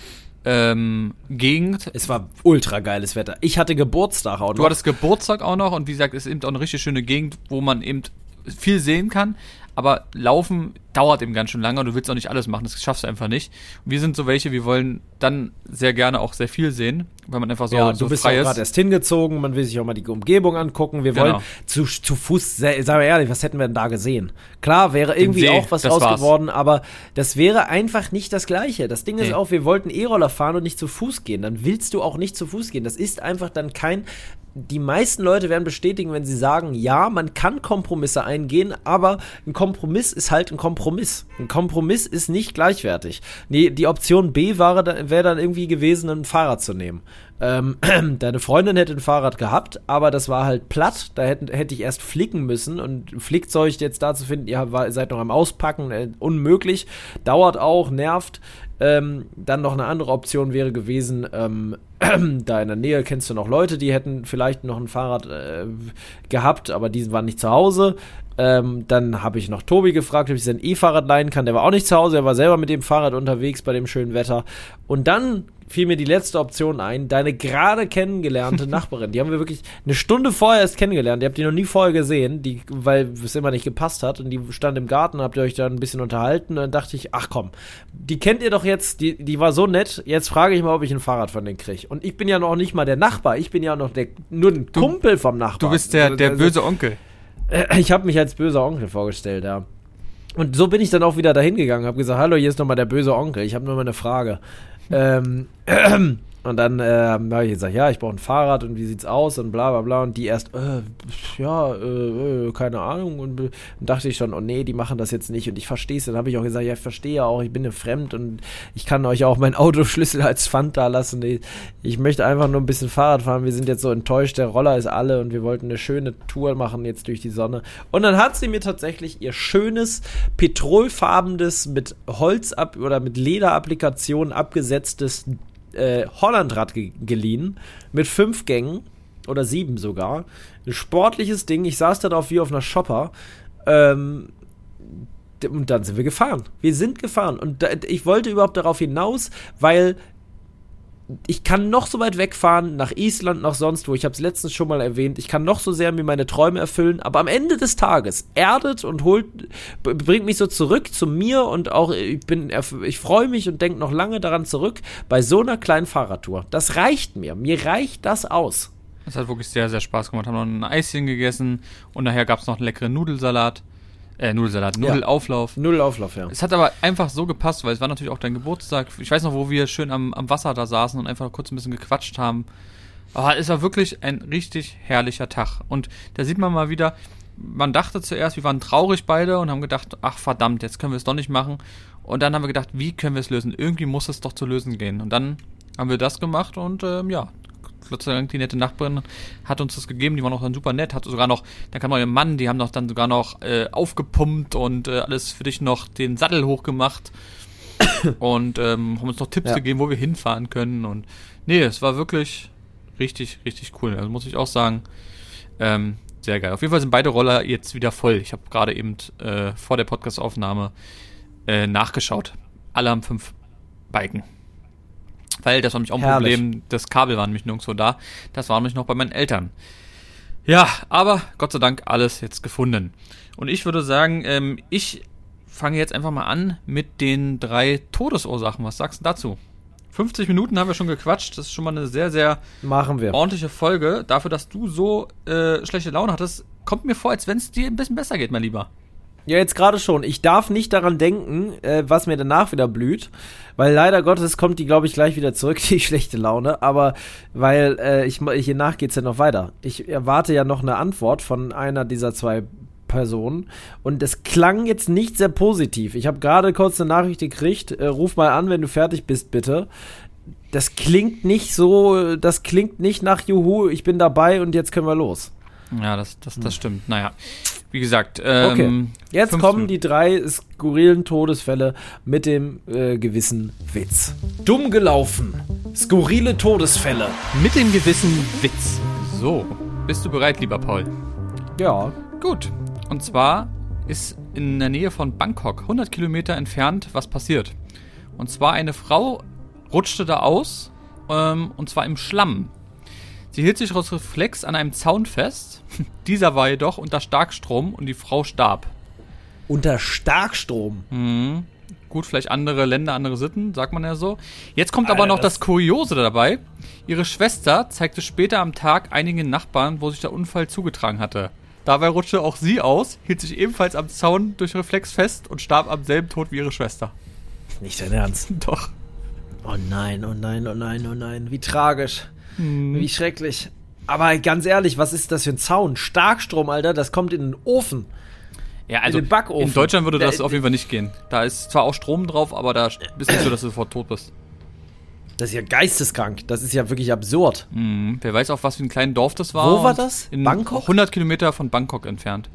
Speaker 2: ähm, Gegend.
Speaker 1: Es war ultra geiles Wetter. Ich hatte Geburtstag
Speaker 2: auch noch. Du hattest Geburtstag auch noch und wie gesagt, es ist eben auch eine richtig schöne Gegend, wo man eben viel sehen kann. Aber Laufen dauert eben ganz schön lange und du willst auch nicht alles machen, das schaffst du einfach nicht. Und wir sind so welche, wir wollen dann sehr gerne auch sehr viel sehen, weil man einfach so, ja,
Speaker 1: so du bist frei ja gerade erst hingezogen, man will sich auch mal die Umgebung angucken. Wir genau. wollen zu, zu Fuß, sagen wir ehrlich, was hätten wir denn da gesehen? Klar, wäre irgendwie See, auch was raus geworden, aber das wäre einfach nicht das Gleiche. Das Ding nee. ist auch, wir wollten E-Roller fahren und nicht zu Fuß gehen. Dann willst du auch nicht zu Fuß gehen. Das ist einfach dann kein die meisten Leute werden bestätigen, wenn sie sagen, ja, man kann Kompromisse eingehen, aber ein Kompromiss ist halt ein Kompromiss. Ein Kompromiss ist nicht gleichwertig. Nee, die Option B wäre wäre dann irgendwie gewesen, ein Fahrrad zu nehmen. Ähm, deine Freundin hätte ein Fahrrad gehabt, aber das war halt platt. Da hätte, hätte ich erst flicken müssen und Flickzeug jetzt da zu finden, ihr seid noch am Auspacken, äh, unmöglich. Dauert auch, nervt. Ähm, dann noch eine andere Option wäre gewesen, ähm, da in der Nähe kennst du noch Leute, die hätten vielleicht noch ein Fahrrad äh, gehabt, aber die waren nicht zu Hause. Ähm, dann habe ich noch Tobi gefragt, ob ich sein E-Fahrrad leihen kann. Der war auch nicht zu Hause, er war selber mit dem Fahrrad unterwegs bei dem schönen Wetter. Und dann fiel mir die letzte Option ein, deine gerade kennengelernte Nachbarin. Die haben wir wirklich eine Stunde vorher erst kennengelernt. Ihr habt die noch nie vorher gesehen, die, weil es immer nicht gepasst hat. Und die stand im Garten, habt ihr euch da ein bisschen unterhalten. Und dann dachte ich, ach komm, die kennt ihr doch jetzt, die, die war so nett. Jetzt frage ich mal, ob ich ein Fahrrad von denen kriege. Und ich bin ja noch nicht mal der Nachbar. Ich bin ja noch der, nur ein du, Kumpel vom Nachbarn.
Speaker 2: Du bist der, also, der böse Onkel.
Speaker 1: Ich habe mich als böser Onkel vorgestellt, ja. Und so bin ich dann auch wieder dahin gegangen, habe gesagt, hallo, hier ist nochmal der böse Onkel, ich habe nur mal eine Frage. ähm, Und dann äh, habe ich gesagt, ja, ich brauche ein Fahrrad und wie sieht's aus und bla bla bla. Und die erst, äh, ja, äh, äh keine Ahnung. Und, und dachte ich schon, oh nee, die machen das jetzt nicht. Und ich verstehe es. Dann habe ich auch gesagt, ja, ich verstehe auch, ich bin eine Fremd und ich kann euch auch meinen Autoschlüssel als Pfand da lassen. Ich, ich möchte einfach nur ein bisschen Fahrrad fahren. Wir sind jetzt so enttäuscht, der Roller ist alle und wir wollten eine schöne Tour machen jetzt durch die Sonne. Und dann hat sie mir tatsächlich ihr schönes, petrolfarbenes, mit Holz ab oder mit Lederapplikationen abgesetztes äh, Hollandrad ge geliehen mit fünf Gängen oder sieben sogar. Ein sportliches Ding. Ich saß da drauf wie auf einer Shopper. Ähm, und dann sind wir gefahren. Wir sind gefahren. Und da, ich wollte überhaupt darauf hinaus, weil ich kann noch so weit wegfahren, nach Island, nach sonst wo, ich habe es letztens schon mal erwähnt, ich kann noch so sehr mir meine Träume erfüllen, aber am Ende des Tages erdet und holt, bringt mich so zurück zu mir und auch, ich bin, ich freue mich und denke noch lange daran zurück, bei so einer kleinen Fahrradtour. Das reicht mir, mir reicht das aus.
Speaker 2: Es hat wirklich sehr, sehr Spaß gemacht. Haben noch ein Eischen gegessen und nachher gab es noch einen leckeren Nudelsalat. Äh, Nudelsalat, Nudelauflauf.
Speaker 1: Ja. Nudelauflauf, ja.
Speaker 2: Es hat aber einfach so gepasst, weil es war natürlich auch dein Geburtstag. Ich weiß noch, wo wir schön am, am Wasser da saßen und einfach kurz ein bisschen gequatscht haben. Aber es war wirklich ein richtig herrlicher Tag. Und da sieht man mal wieder, man dachte zuerst, wir waren traurig beide und haben gedacht, ach verdammt, jetzt können wir es doch nicht machen. Und dann haben wir gedacht, wie können wir es lösen? Irgendwie muss es doch zu lösen gehen. Und dann haben wir das gemacht und ähm, ja, Gott sei Dank, die nette Nachbarin hat uns das gegeben, die war noch dann super nett, hat sogar noch, da kam noch ihr Mann, die haben noch dann sogar noch äh, aufgepumpt und äh, alles für dich noch den Sattel hochgemacht und ähm, haben uns noch Tipps
Speaker 1: Ja.
Speaker 2: gegeben, wo wir hinfahren können und nee, es war wirklich richtig, richtig cool. Also muss ich auch sagen, ähm, sehr geil. Auf jeden Fall sind beide Roller jetzt wieder voll. Ich habe gerade eben äh, vor der Podcast-Aufnahme äh, nachgeschaut. Alle haben fünf Balken. Weil das war nämlich auch ein
Speaker 1: Herrlich.
Speaker 2: Problem, das Kabel war nämlich nirgendwo da. Das war nämlich noch bei meinen Eltern. Ja, aber Gott sei Dank alles jetzt gefunden. Und ich würde sagen, ähm, ich fange jetzt einfach mal an mit den drei Todesursachen. Was sagst du dazu? 50 Minuten haben wir schon gequatscht. Das ist schon mal eine sehr, sehr
Speaker 1: Machen wir.
Speaker 2: ordentliche Folge. Dafür, dass du so äh, schlechte Laune hattest, kommt mir vor, als wenn es dir ein bisschen besser geht, mein Lieber.
Speaker 1: Ja, jetzt gerade schon. Ich darf nicht daran denken, äh, was mir danach wieder blüht, weil leider Gottes kommt die, glaube ich, gleich wieder zurück, die schlechte Laune. Aber weil äh, ich, ich hiernach geht's ja noch weiter. Ich erwarte ja noch eine Antwort von einer dieser zwei Personen und es klang jetzt nicht sehr positiv. Ich habe gerade kurz eine Nachricht gekriegt. Äh, ruf mal an, wenn du fertig bist, bitte. Das klingt nicht so, das klingt nicht nach Juhu, ich bin dabei und jetzt können wir los.
Speaker 2: Ja, das, das, das stimmt. Naja, wie gesagt, ähm,
Speaker 1: Okay. Jetzt kommen
Speaker 2: Minuten.
Speaker 1: die drei skurrilen Todesfälle mit dem äh, gewissen Witz. Dumm gelaufen. Skurrile Todesfälle.
Speaker 2: mit dem gewissen Witz. So, bist du bereit, lieber Paul?
Speaker 1: Ja.
Speaker 2: Gut. Und zwar ist in der Nähe von Bangkok, 100 Kilometer entfernt, was passiert. Und zwar eine Frau rutschte da aus, ähm, und zwar im Schlamm. Sie hielt sich aus Reflex an einem Zaun fest. Dieser war jedoch unter Starkstrom und die Frau starb.
Speaker 1: Unter Starkstrom.
Speaker 2: Mhm. Gut, vielleicht andere Länder, andere Sitten, sagt man ja so. Jetzt kommt aber
Speaker 1: Alter,
Speaker 2: noch das,
Speaker 1: das-
Speaker 2: Kuriose dabei. Ihre Schwester zeigte später am Tag einigen Nachbarn, wo sich der Unfall zugetragen hatte. Dabei rutschte auch sie aus, hielt sich ebenfalls am Zaun durch Reflex fest und starb am selben Tod wie ihre Schwester.
Speaker 1: Nicht dein Ernst.
Speaker 2: Doch.
Speaker 1: Oh nein, oh nein, oh nein, oh nein. Wie tragisch.
Speaker 2: Hm.
Speaker 1: Wie schrecklich. Aber ganz ehrlich, was ist das für ein Zaun? Starkstrom, Alter, das kommt in den Ofen.
Speaker 2: Ja, also
Speaker 1: In den Backofen.
Speaker 2: in Deutschland würde das
Speaker 1: Da-
Speaker 2: auf jeden Fall nicht gehen. Da ist zwar auch Strom drauf, aber da ist nicht so, dass du sofort tot bist.
Speaker 1: Das ist ja geisteskrank. Das ist ja wirklich absurd.
Speaker 2: Mhm. Wer weiß auch, was für ein kleines Dorf das war.
Speaker 1: Wo war das?
Speaker 2: In
Speaker 1: Bangkok?
Speaker 2: 100 Kilometer von Bangkok entfernt.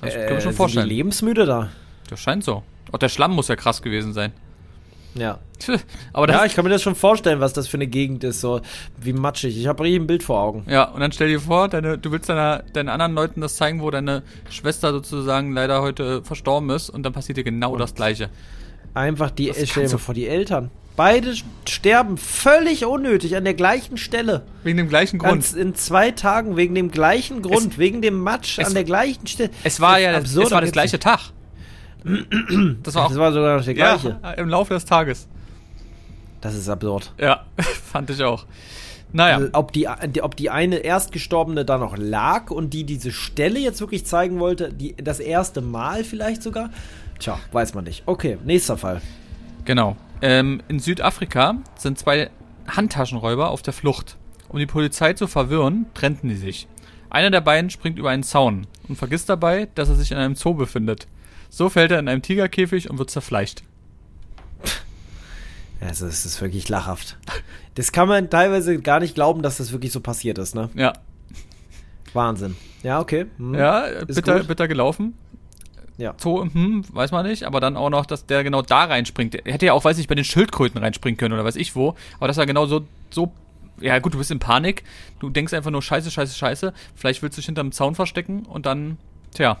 Speaker 2: Das kann man schon
Speaker 1: Äh, sind
Speaker 2: vorstellen.
Speaker 1: Die lebensmüde da.
Speaker 2: Das scheint so. Auch der Schlamm muss ja krass gewesen sein.
Speaker 1: Ja.
Speaker 2: Aber
Speaker 1: Ja, ich kann mir das schon vorstellen, was das für eine Gegend ist, so wie matschig. Ich habe richtig ein Bild vor Augen.
Speaker 2: ja, und dann stell dir vor, deine, du willst deiner, deinen anderen Leuten das zeigen, wo deine Schwester sozusagen leider heute verstorben ist und dann passiert dir genau das Gleiche.
Speaker 1: Einfach die,
Speaker 2: Das
Speaker 1: äh, stell dir
Speaker 2: kannst
Speaker 1: mal
Speaker 2: du-
Speaker 1: vor, die Eltern. Beide sterben völlig unnötig an der gleichen Stelle.
Speaker 2: Wegen dem gleichen Grund.
Speaker 1: Ganz in zwei Tagen wegen dem gleichen Grund,
Speaker 2: Es-
Speaker 1: wegen dem Matsch
Speaker 2: es-
Speaker 1: an der gleichen Stelle.
Speaker 2: es war ja
Speaker 1: absurd,
Speaker 2: es war das gleiche Tag. Das war auch
Speaker 1: Das war sogar noch der gleiche.
Speaker 2: ja, im Laufe des Tages.
Speaker 1: Das ist absurd.
Speaker 2: Ja, fand ich auch. Naja,
Speaker 1: Also, ob, die, ob die eine Erstgestorbene da noch lag und die diese Stelle jetzt wirklich zeigen wollte, die, das erste Mal vielleicht sogar? Tja, weiß man nicht. Okay, nächster Fall.
Speaker 2: Genau. Ähm, in Südafrika sind zwei Handtaschenräuber auf der Flucht. Um die Polizei zu verwirren, trennten die sich. Einer der beiden springt über einen Zaun und vergisst dabei, dass er sich in einem Zoo befindet. So fällt er in einem Tigerkäfig und wird zerfleischt.
Speaker 1: Also, es ist wirklich lachhaft. Das kann man teilweise gar nicht glauben, dass das wirklich so passiert ist, ne?
Speaker 2: Ja,
Speaker 1: Wahnsinn. Ja, okay. Hm.
Speaker 2: ja,
Speaker 1: Ist
Speaker 2: bitter,
Speaker 1: gut.
Speaker 2: bitter gelaufen.
Speaker 1: Ja.
Speaker 2: Zoo, hm, weiß man nicht, aber dann auch noch, dass der genau da reinspringt. Er hätte ja auch, weiß ich, bei den Schildkröten reinspringen können oder weiß ich wo, aber das war genau so, so, ja gut, du bist in Panik, du denkst einfach nur scheiße, scheiße, scheiße, vielleicht willst du dich hinterm Zaun verstecken und dann, tja,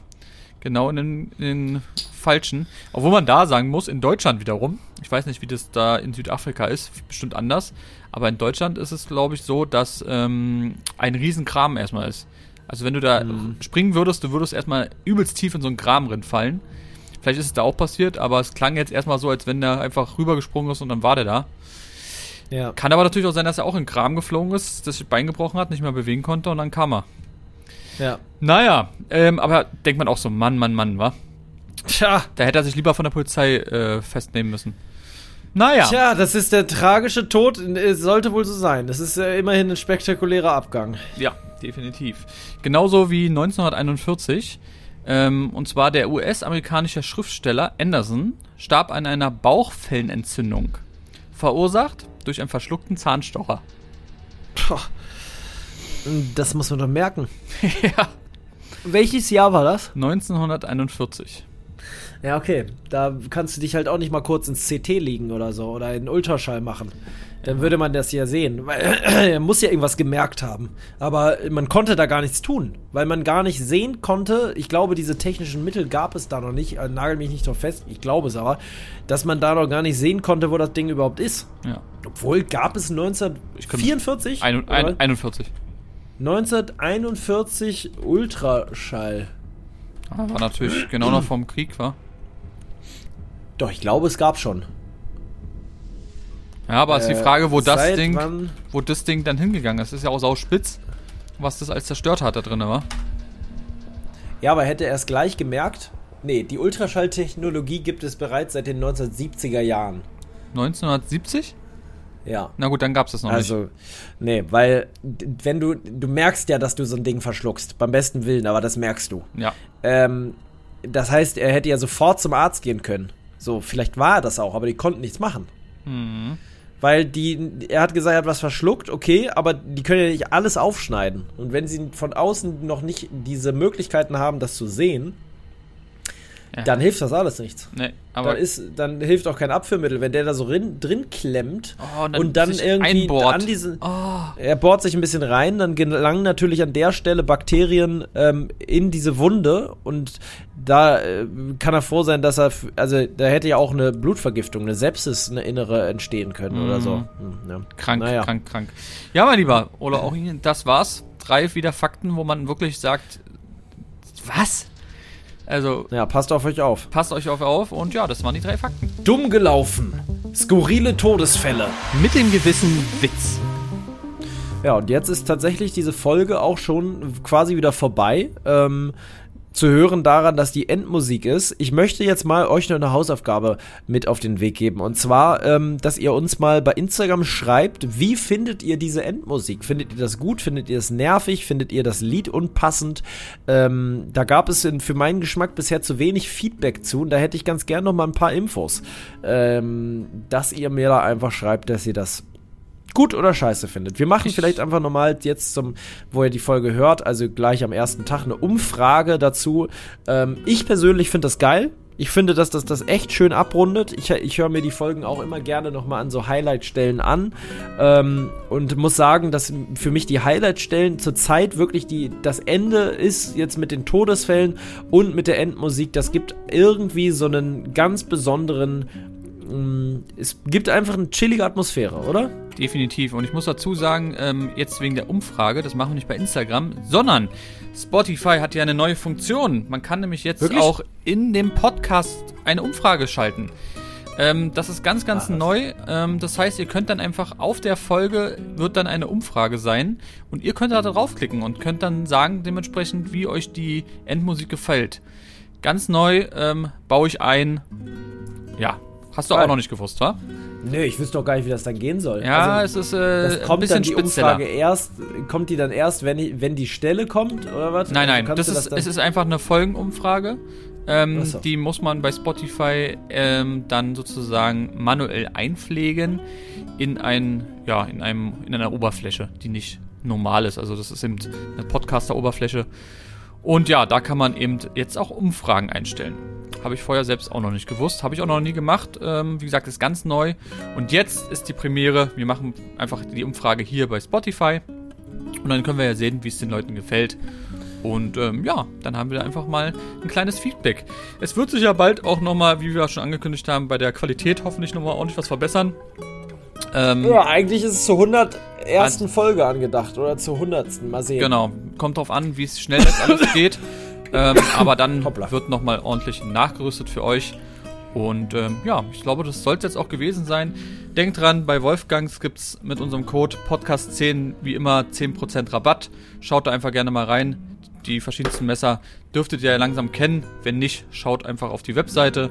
Speaker 2: genau in den, in den falschen. Obwohl man da sagen muss, in Deutschland wiederum, ich weiß nicht, wie das da in Südafrika ist, bestimmt anders, aber in Deutschland ist es, glaube ich, so, dass ähm, ein Riesenkram erstmal ist. Also wenn du da springen würdest, du würdest erstmal übelst tief in so einen Graben rinfallen. Vielleicht ist es da auch passiert, aber es klang jetzt erstmal so, als wenn der einfach rübergesprungen ist und dann war der da.
Speaker 1: Ja.
Speaker 2: Kann aber natürlich auch sein, dass er auch in den Graben geflogen ist, das Bein gebrochen hat, nicht mehr bewegen konnte und dann kam er.
Speaker 1: Ja.
Speaker 2: Naja, ähm, aber denkt man auch so, Mann, Mann, Mann, wa?
Speaker 1: Tja.
Speaker 2: Da hätte er sich lieber von der Polizei äh, festnehmen müssen. Naja,
Speaker 1: Tja, das ist der tragische Tod. Es sollte wohl so sein. Das ist äh, immerhin ein spektakulärer Abgang.
Speaker 2: ja, definitiv. Genauso wie 1941 Ähm, und zwar der US-amerikanische Schriftsteller Anderson starb an einer Bauchfellenentzündung, verursacht durch einen verschluckten Zahnstocher.
Speaker 1: Puh. Das muss man doch merken.
Speaker 2: ja.
Speaker 1: Welches Jahr war das?
Speaker 2: 1941.
Speaker 1: Ja, okay. Da kannst du dich halt auch nicht mal kurz ins CT liegen oder so oder in Ultraschall machen. Dann würde man das ja sehen. Er muss ja irgendwas gemerkt haben. Aber man konnte da gar nichts tun, weil man gar nicht sehen konnte. Ich glaube, diese technischen Mittel gab es da noch nicht. Äh, nagel mich nicht drauf fest. Ich glaube es aber, dass man da noch gar nicht sehen konnte, wo das Ding überhaupt ist.
Speaker 2: Ja.
Speaker 1: Obwohl gab es 1944?
Speaker 2: Ein, ein, 41.
Speaker 1: 1941 Ultraschall.
Speaker 2: Ah, War natürlich genau noch vom Krieg, war.
Speaker 1: Doch, ich glaube, es gab schon.
Speaker 2: Ja, aber ist die
Speaker 1: Äh,
Speaker 2: Frage, wo das Ding, wo das Ding dann hingegangen ist. Ist ja auch sau spitz, was das als zerstört hat da drin, war.
Speaker 1: Ja, aber hätte er es gleich gemerkt? Nee, die Ultraschalltechnologie gibt es bereits seit den 1970er Jahren.
Speaker 2: 1970?
Speaker 1: Ja.
Speaker 2: Na gut, dann gab's das noch nicht.
Speaker 1: Also, nee, weil wenn du, du merkst ja, dass du so ein Ding verschluckst, beim besten Willen, aber das merkst du.
Speaker 2: Ja.
Speaker 1: Ähm, das heißt, er hätte ja sofort zum Arzt gehen können. So, vielleicht war er das auch, aber die konnten nichts machen.
Speaker 2: Mhm.
Speaker 1: Weil die, er hat gesagt, er hat was verschluckt, okay, aber die können ja nicht alles aufschneiden. Und wenn sie von außen noch nicht diese Möglichkeiten haben, das zu sehen,
Speaker 2: Ja.
Speaker 1: dann hilft das alles nichts.
Speaker 2: Nee, aber
Speaker 1: dann, ist, dann hilft auch kein Abführmittel, wenn der da so rin, drin klemmt
Speaker 2: Oh, und dann
Speaker 1: und dann irgendwie
Speaker 2: einbohrt.
Speaker 1: an diesen.
Speaker 2: Oh.
Speaker 1: Er bohrt sich ein bisschen rein, dann gelangen natürlich an der Stelle Bakterien ähm, in diese Wunde und da äh, kann er froh sein, dass er, also da hätte ja auch eine Blutvergiftung, eine Sepsis, eine innere entstehen können oder so.
Speaker 2: Mhm.
Speaker 1: Hm, ja.
Speaker 2: Krank,
Speaker 1: Naja.
Speaker 2: krank, krank. Ja, mein Lieber, oder auch Ihnen, das war's. Drei wieder Fakten, wo man wirklich sagt, was? Also,
Speaker 1: Ja, passt auf euch auf.
Speaker 2: passt euch auf auf und ja, das waren die drei Fakten.
Speaker 1: Dumm gelaufen. Skurrile Todesfälle.
Speaker 2: Mit dem gewissen Witz.
Speaker 1: Ja, und jetzt ist tatsächlich diese Folge auch schon quasi wieder vorbei. Ähm, zu hören daran, dass die Endmusik ist. Ich möchte jetzt mal euch noch eine Hausaufgabe mit auf den Weg geben. Und zwar, ähm, dass ihr uns mal bei Instagram schreibt, wie findet ihr diese Endmusik? Findet ihr das gut? Findet ihr das nervig? Findet ihr das Lied unpassend? Ähm, da gab es in, für meinen Geschmack bisher zu wenig Feedback zu. Und da hätte ich ganz gern noch mal ein paar Infos. Ähm, dass ihr mir da einfach schreibt, dass ihr das gut oder scheiße findet. Wir machen
Speaker 2: Ich-
Speaker 1: vielleicht einfach nochmal jetzt zum, wo ihr die Folge hört, also gleich am ersten Tag eine Umfrage dazu. Ähm, ich persönlich finde das geil. Ich finde, dass das das echt schön abrundet. Ich, ich höre mir die Folgen auch immer gerne nochmal an so Highlight-Stellen an ähm, und muss sagen, dass für mich die Highlight-Stellen zurzeit wirklich die, das Ende ist jetzt mit den Todesfällen und mit der Endmusik. Das gibt irgendwie so einen ganz besonderen. Mh, Es gibt einfach eine chillige Atmosphäre, oder?
Speaker 2: Definitiv. Und ich muss dazu sagen, ähm, jetzt wegen der Umfrage, das machen wir nicht bei Instagram, sondern Spotify hat ja eine neue Funktion. Man kann nämlich jetzt
Speaker 1: Wirklich?
Speaker 2: auch in dem Podcast eine Umfrage schalten. Ähm, das ist ganz, ganz
Speaker 1: Ah,
Speaker 2: neu. Ähm, das heißt, ihr könnt dann einfach auf der Folge wird dann eine Umfrage sein und ihr könnt da draufklicken und könnt dann sagen dementsprechend, wie euch die Endmusik gefällt. Ganz neu ähm, baue ich ein. Ja, hast du auch
Speaker 1: Geil.
Speaker 2: noch nicht gewusst, wa?
Speaker 1: Nö, ich wüsste doch gar nicht, wie das dann gehen soll.
Speaker 2: Ja,
Speaker 1: also,
Speaker 2: es ist äh,
Speaker 1: das
Speaker 2: ein
Speaker 1: kommt
Speaker 2: bisschen
Speaker 1: dann die
Speaker 2: spezieller.
Speaker 1: Umfrage erst, kommt die dann erst, wenn, ich, wenn die Stelle kommt, oder was?
Speaker 2: Nein,
Speaker 1: Also
Speaker 2: nein,
Speaker 1: kannst
Speaker 2: das ist,
Speaker 1: dann-
Speaker 2: es ist einfach eine Folgenumfrage. Ähm,
Speaker 1: so.
Speaker 2: Die muss man bei Spotify ähm, dann sozusagen manuell einpflegen in ein, ja, in einem, in einer Oberfläche, die nicht normal ist. Also das ist eben eine Podcaster-Oberfläche. Und ja, da kann man eben jetzt auch Umfragen einstellen. Habe ich vorher selbst auch noch nicht gewusst. Habe ich auch noch nie gemacht. Ähm, wie gesagt, ist ganz neu. Und jetzt ist die Premiere. Wir machen einfach die Umfrage hier bei Spotify. Und dann können wir ja sehen, wie es den Leuten gefällt. Und ähm, ja, dann haben wir einfach mal ein kleines Feedback. Es wird sich ja bald auch nochmal, wie wir schon angekündigt haben, bei der Qualität hoffentlich nochmal ordentlich was verbessern. Ähm,
Speaker 1: Ja, eigentlich ist es zur 100. ersten Folge angedacht oder zur 100. Mal sehen.
Speaker 2: Genau, kommt drauf an, wie es schnell das alles geht. Ähm, aber dann
Speaker 1: Hoppla.
Speaker 2: wird nochmal ordentlich nachgerüstet für euch. Und ähm, ja, ich glaube, das sollte jetzt auch gewesen sein. Denkt dran, bei Wolfgangs gibt es mit unserem Code Podcast10 wie immer 10% Rabatt. Schaut da einfach gerne mal rein. Die verschiedensten Messer dürftet ihr ja langsam kennen. Wenn nicht, schaut einfach auf die Webseite.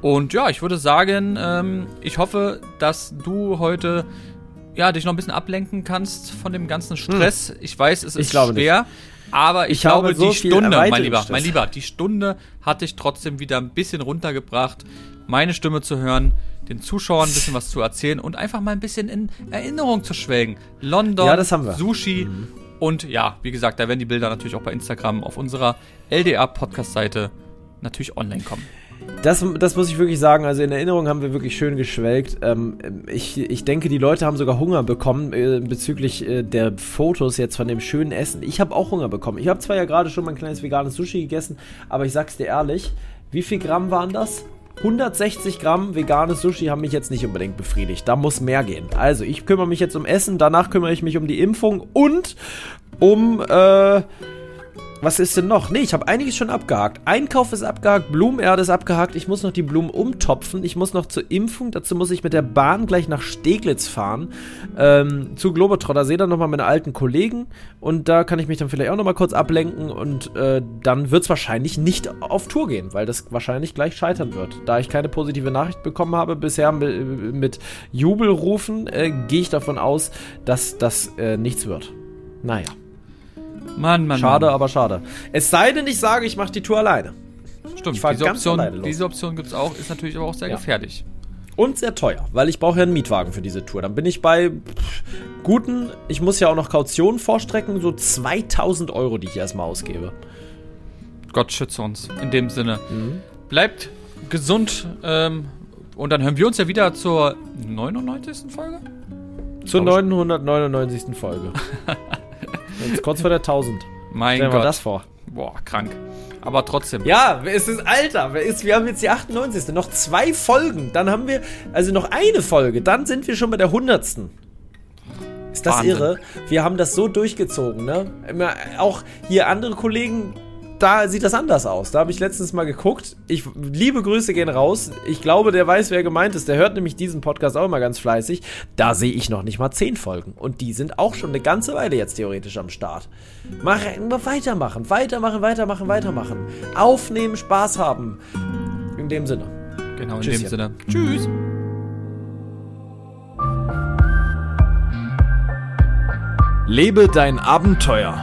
Speaker 2: Und ja, ich würde sagen, ähm, ich hoffe, dass du heute ja, dich noch ein bisschen ablenken kannst von dem ganzen Stress. Ich weiß, es ist schwer. Aber ich,
Speaker 1: Ich
Speaker 2: glaube,
Speaker 1: so
Speaker 2: die Stunde, mein Lieber, mein Lieber, die Stunde hat dich trotzdem wieder ein bisschen runtergebracht, meine Stimme zu hören, den Zuschauern ein bisschen was zu erzählen und einfach mal ein bisschen in Erinnerung zu schwelgen. London,
Speaker 1: Ja.
Speaker 2: Sushi und ja, wie gesagt, da werden die Bilder natürlich auch bei Instagram auf unserer LDA-Podcast-Seite natürlich online kommen.
Speaker 1: Das, das muss ich wirklich sagen. Also in Erinnerung haben wir wirklich schön geschwelgt. Ähm, ich, ich denke, die Leute haben sogar Hunger bekommen äh, bezüglich äh, der Fotos jetzt von dem schönen Essen. Ich habe auch Hunger bekommen. Ich habe zwar ja gerade schon mein kleines veganes Sushi gegessen, aber ich sag's dir ehrlich, wie viel Gramm waren das? 160 Gramm veganes Sushi haben mich jetzt nicht unbedingt befriedigt. Da muss mehr gehen. Also, ich kümmere mich jetzt um Essen, danach kümmere ich mich um die Impfung und um, äh, was ist denn noch? Nee, ich habe einiges schon abgehakt. Einkauf ist abgehakt, Blumenerde ist abgehakt. Ich muss noch die Blumen umtopfen. Ich muss noch zur Impfung. Dazu muss ich mit der Bahn gleich nach Steglitz fahren. Ähm, zu Globetrotter. Sehe dann nochmal meine alten Kollegen. Und da kann ich mich dann vielleicht auch nochmal kurz ablenken. Und äh, dann wird es wahrscheinlich nicht auf Tour gehen, weil das wahrscheinlich gleich scheitern wird. Da ich keine positive Nachricht bekommen habe bisher mit, mit Jubelrufen, äh, gehe ich davon aus, dass das äh, nichts wird. Naja.
Speaker 2: Mann, Mann,
Speaker 1: Schade,
Speaker 2: Mann.
Speaker 1: aber schade. Es sei denn, ich sage, ich mache die Tour alleine.
Speaker 2: Stimmt, diese
Speaker 1: ganz
Speaker 2: Option, diese Option gibt es auch, ist natürlich aber auch sehr
Speaker 1: Ja.
Speaker 2: gefährlich.
Speaker 1: Und sehr teuer, weil ich brauche ja einen Mietwagen für diese Tour. Dann bin ich bei pff, guten, ich muss ja auch noch Kautionen vorstrecken, so 2000 Euro, die ich erstmal ausgebe.
Speaker 2: Gott schütze uns. In dem Sinne.
Speaker 1: Mhm.
Speaker 2: Bleibt gesund ähm, und dann hören wir uns ja wieder zur 99. Folge.
Speaker 1: Zur
Speaker 2: Glaub
Speaker 1: 999. Folge. Jetzt kurz vor der 1000.
Speaker 2: Mein
Speaker 1: Stellen wir
Speaker 2: Gott.
Speaker 1: das vor.
Speaker 2: Boah, krank. Aber trotzdem.
Speaker 1: Ja, es ist Alter. ist- Wir haben jetzt die 98. Noch zwei Folgen. Dann haben wir, also noch eine Folge. Dann sind wir schon bei der 100. Ist das
Speaker 2: Wahnsinn.
Speaker 1: irre? Wir haben das so durchgezogen, ne? Immer, auch hier andere Kollegen, da sieht das anders aus. Da habe ich letztens mal geguckt. Ich, liebe Grüße gehen raus. Ich glaube, der weiß, wer gemeint ist. Der hört nämlich diesen Podcast auch immer ganz fleißig. Da sehe ich noch nicht mal zehn Folgen. Und die sind auch schon eine ganze Weile jetzt theoretisch am Start. Mach, immer weitermachen, weitermachen, weitermachen, weitermachen. Aufnehmen, Spaß haben. In dem Sinne.
Speaker 2: Genau, in
Speaker 1: Tschüsschen.
Speaker 2: dem Sinne. Tschüss.
Speaker 3: Lebe dein Abenteuer.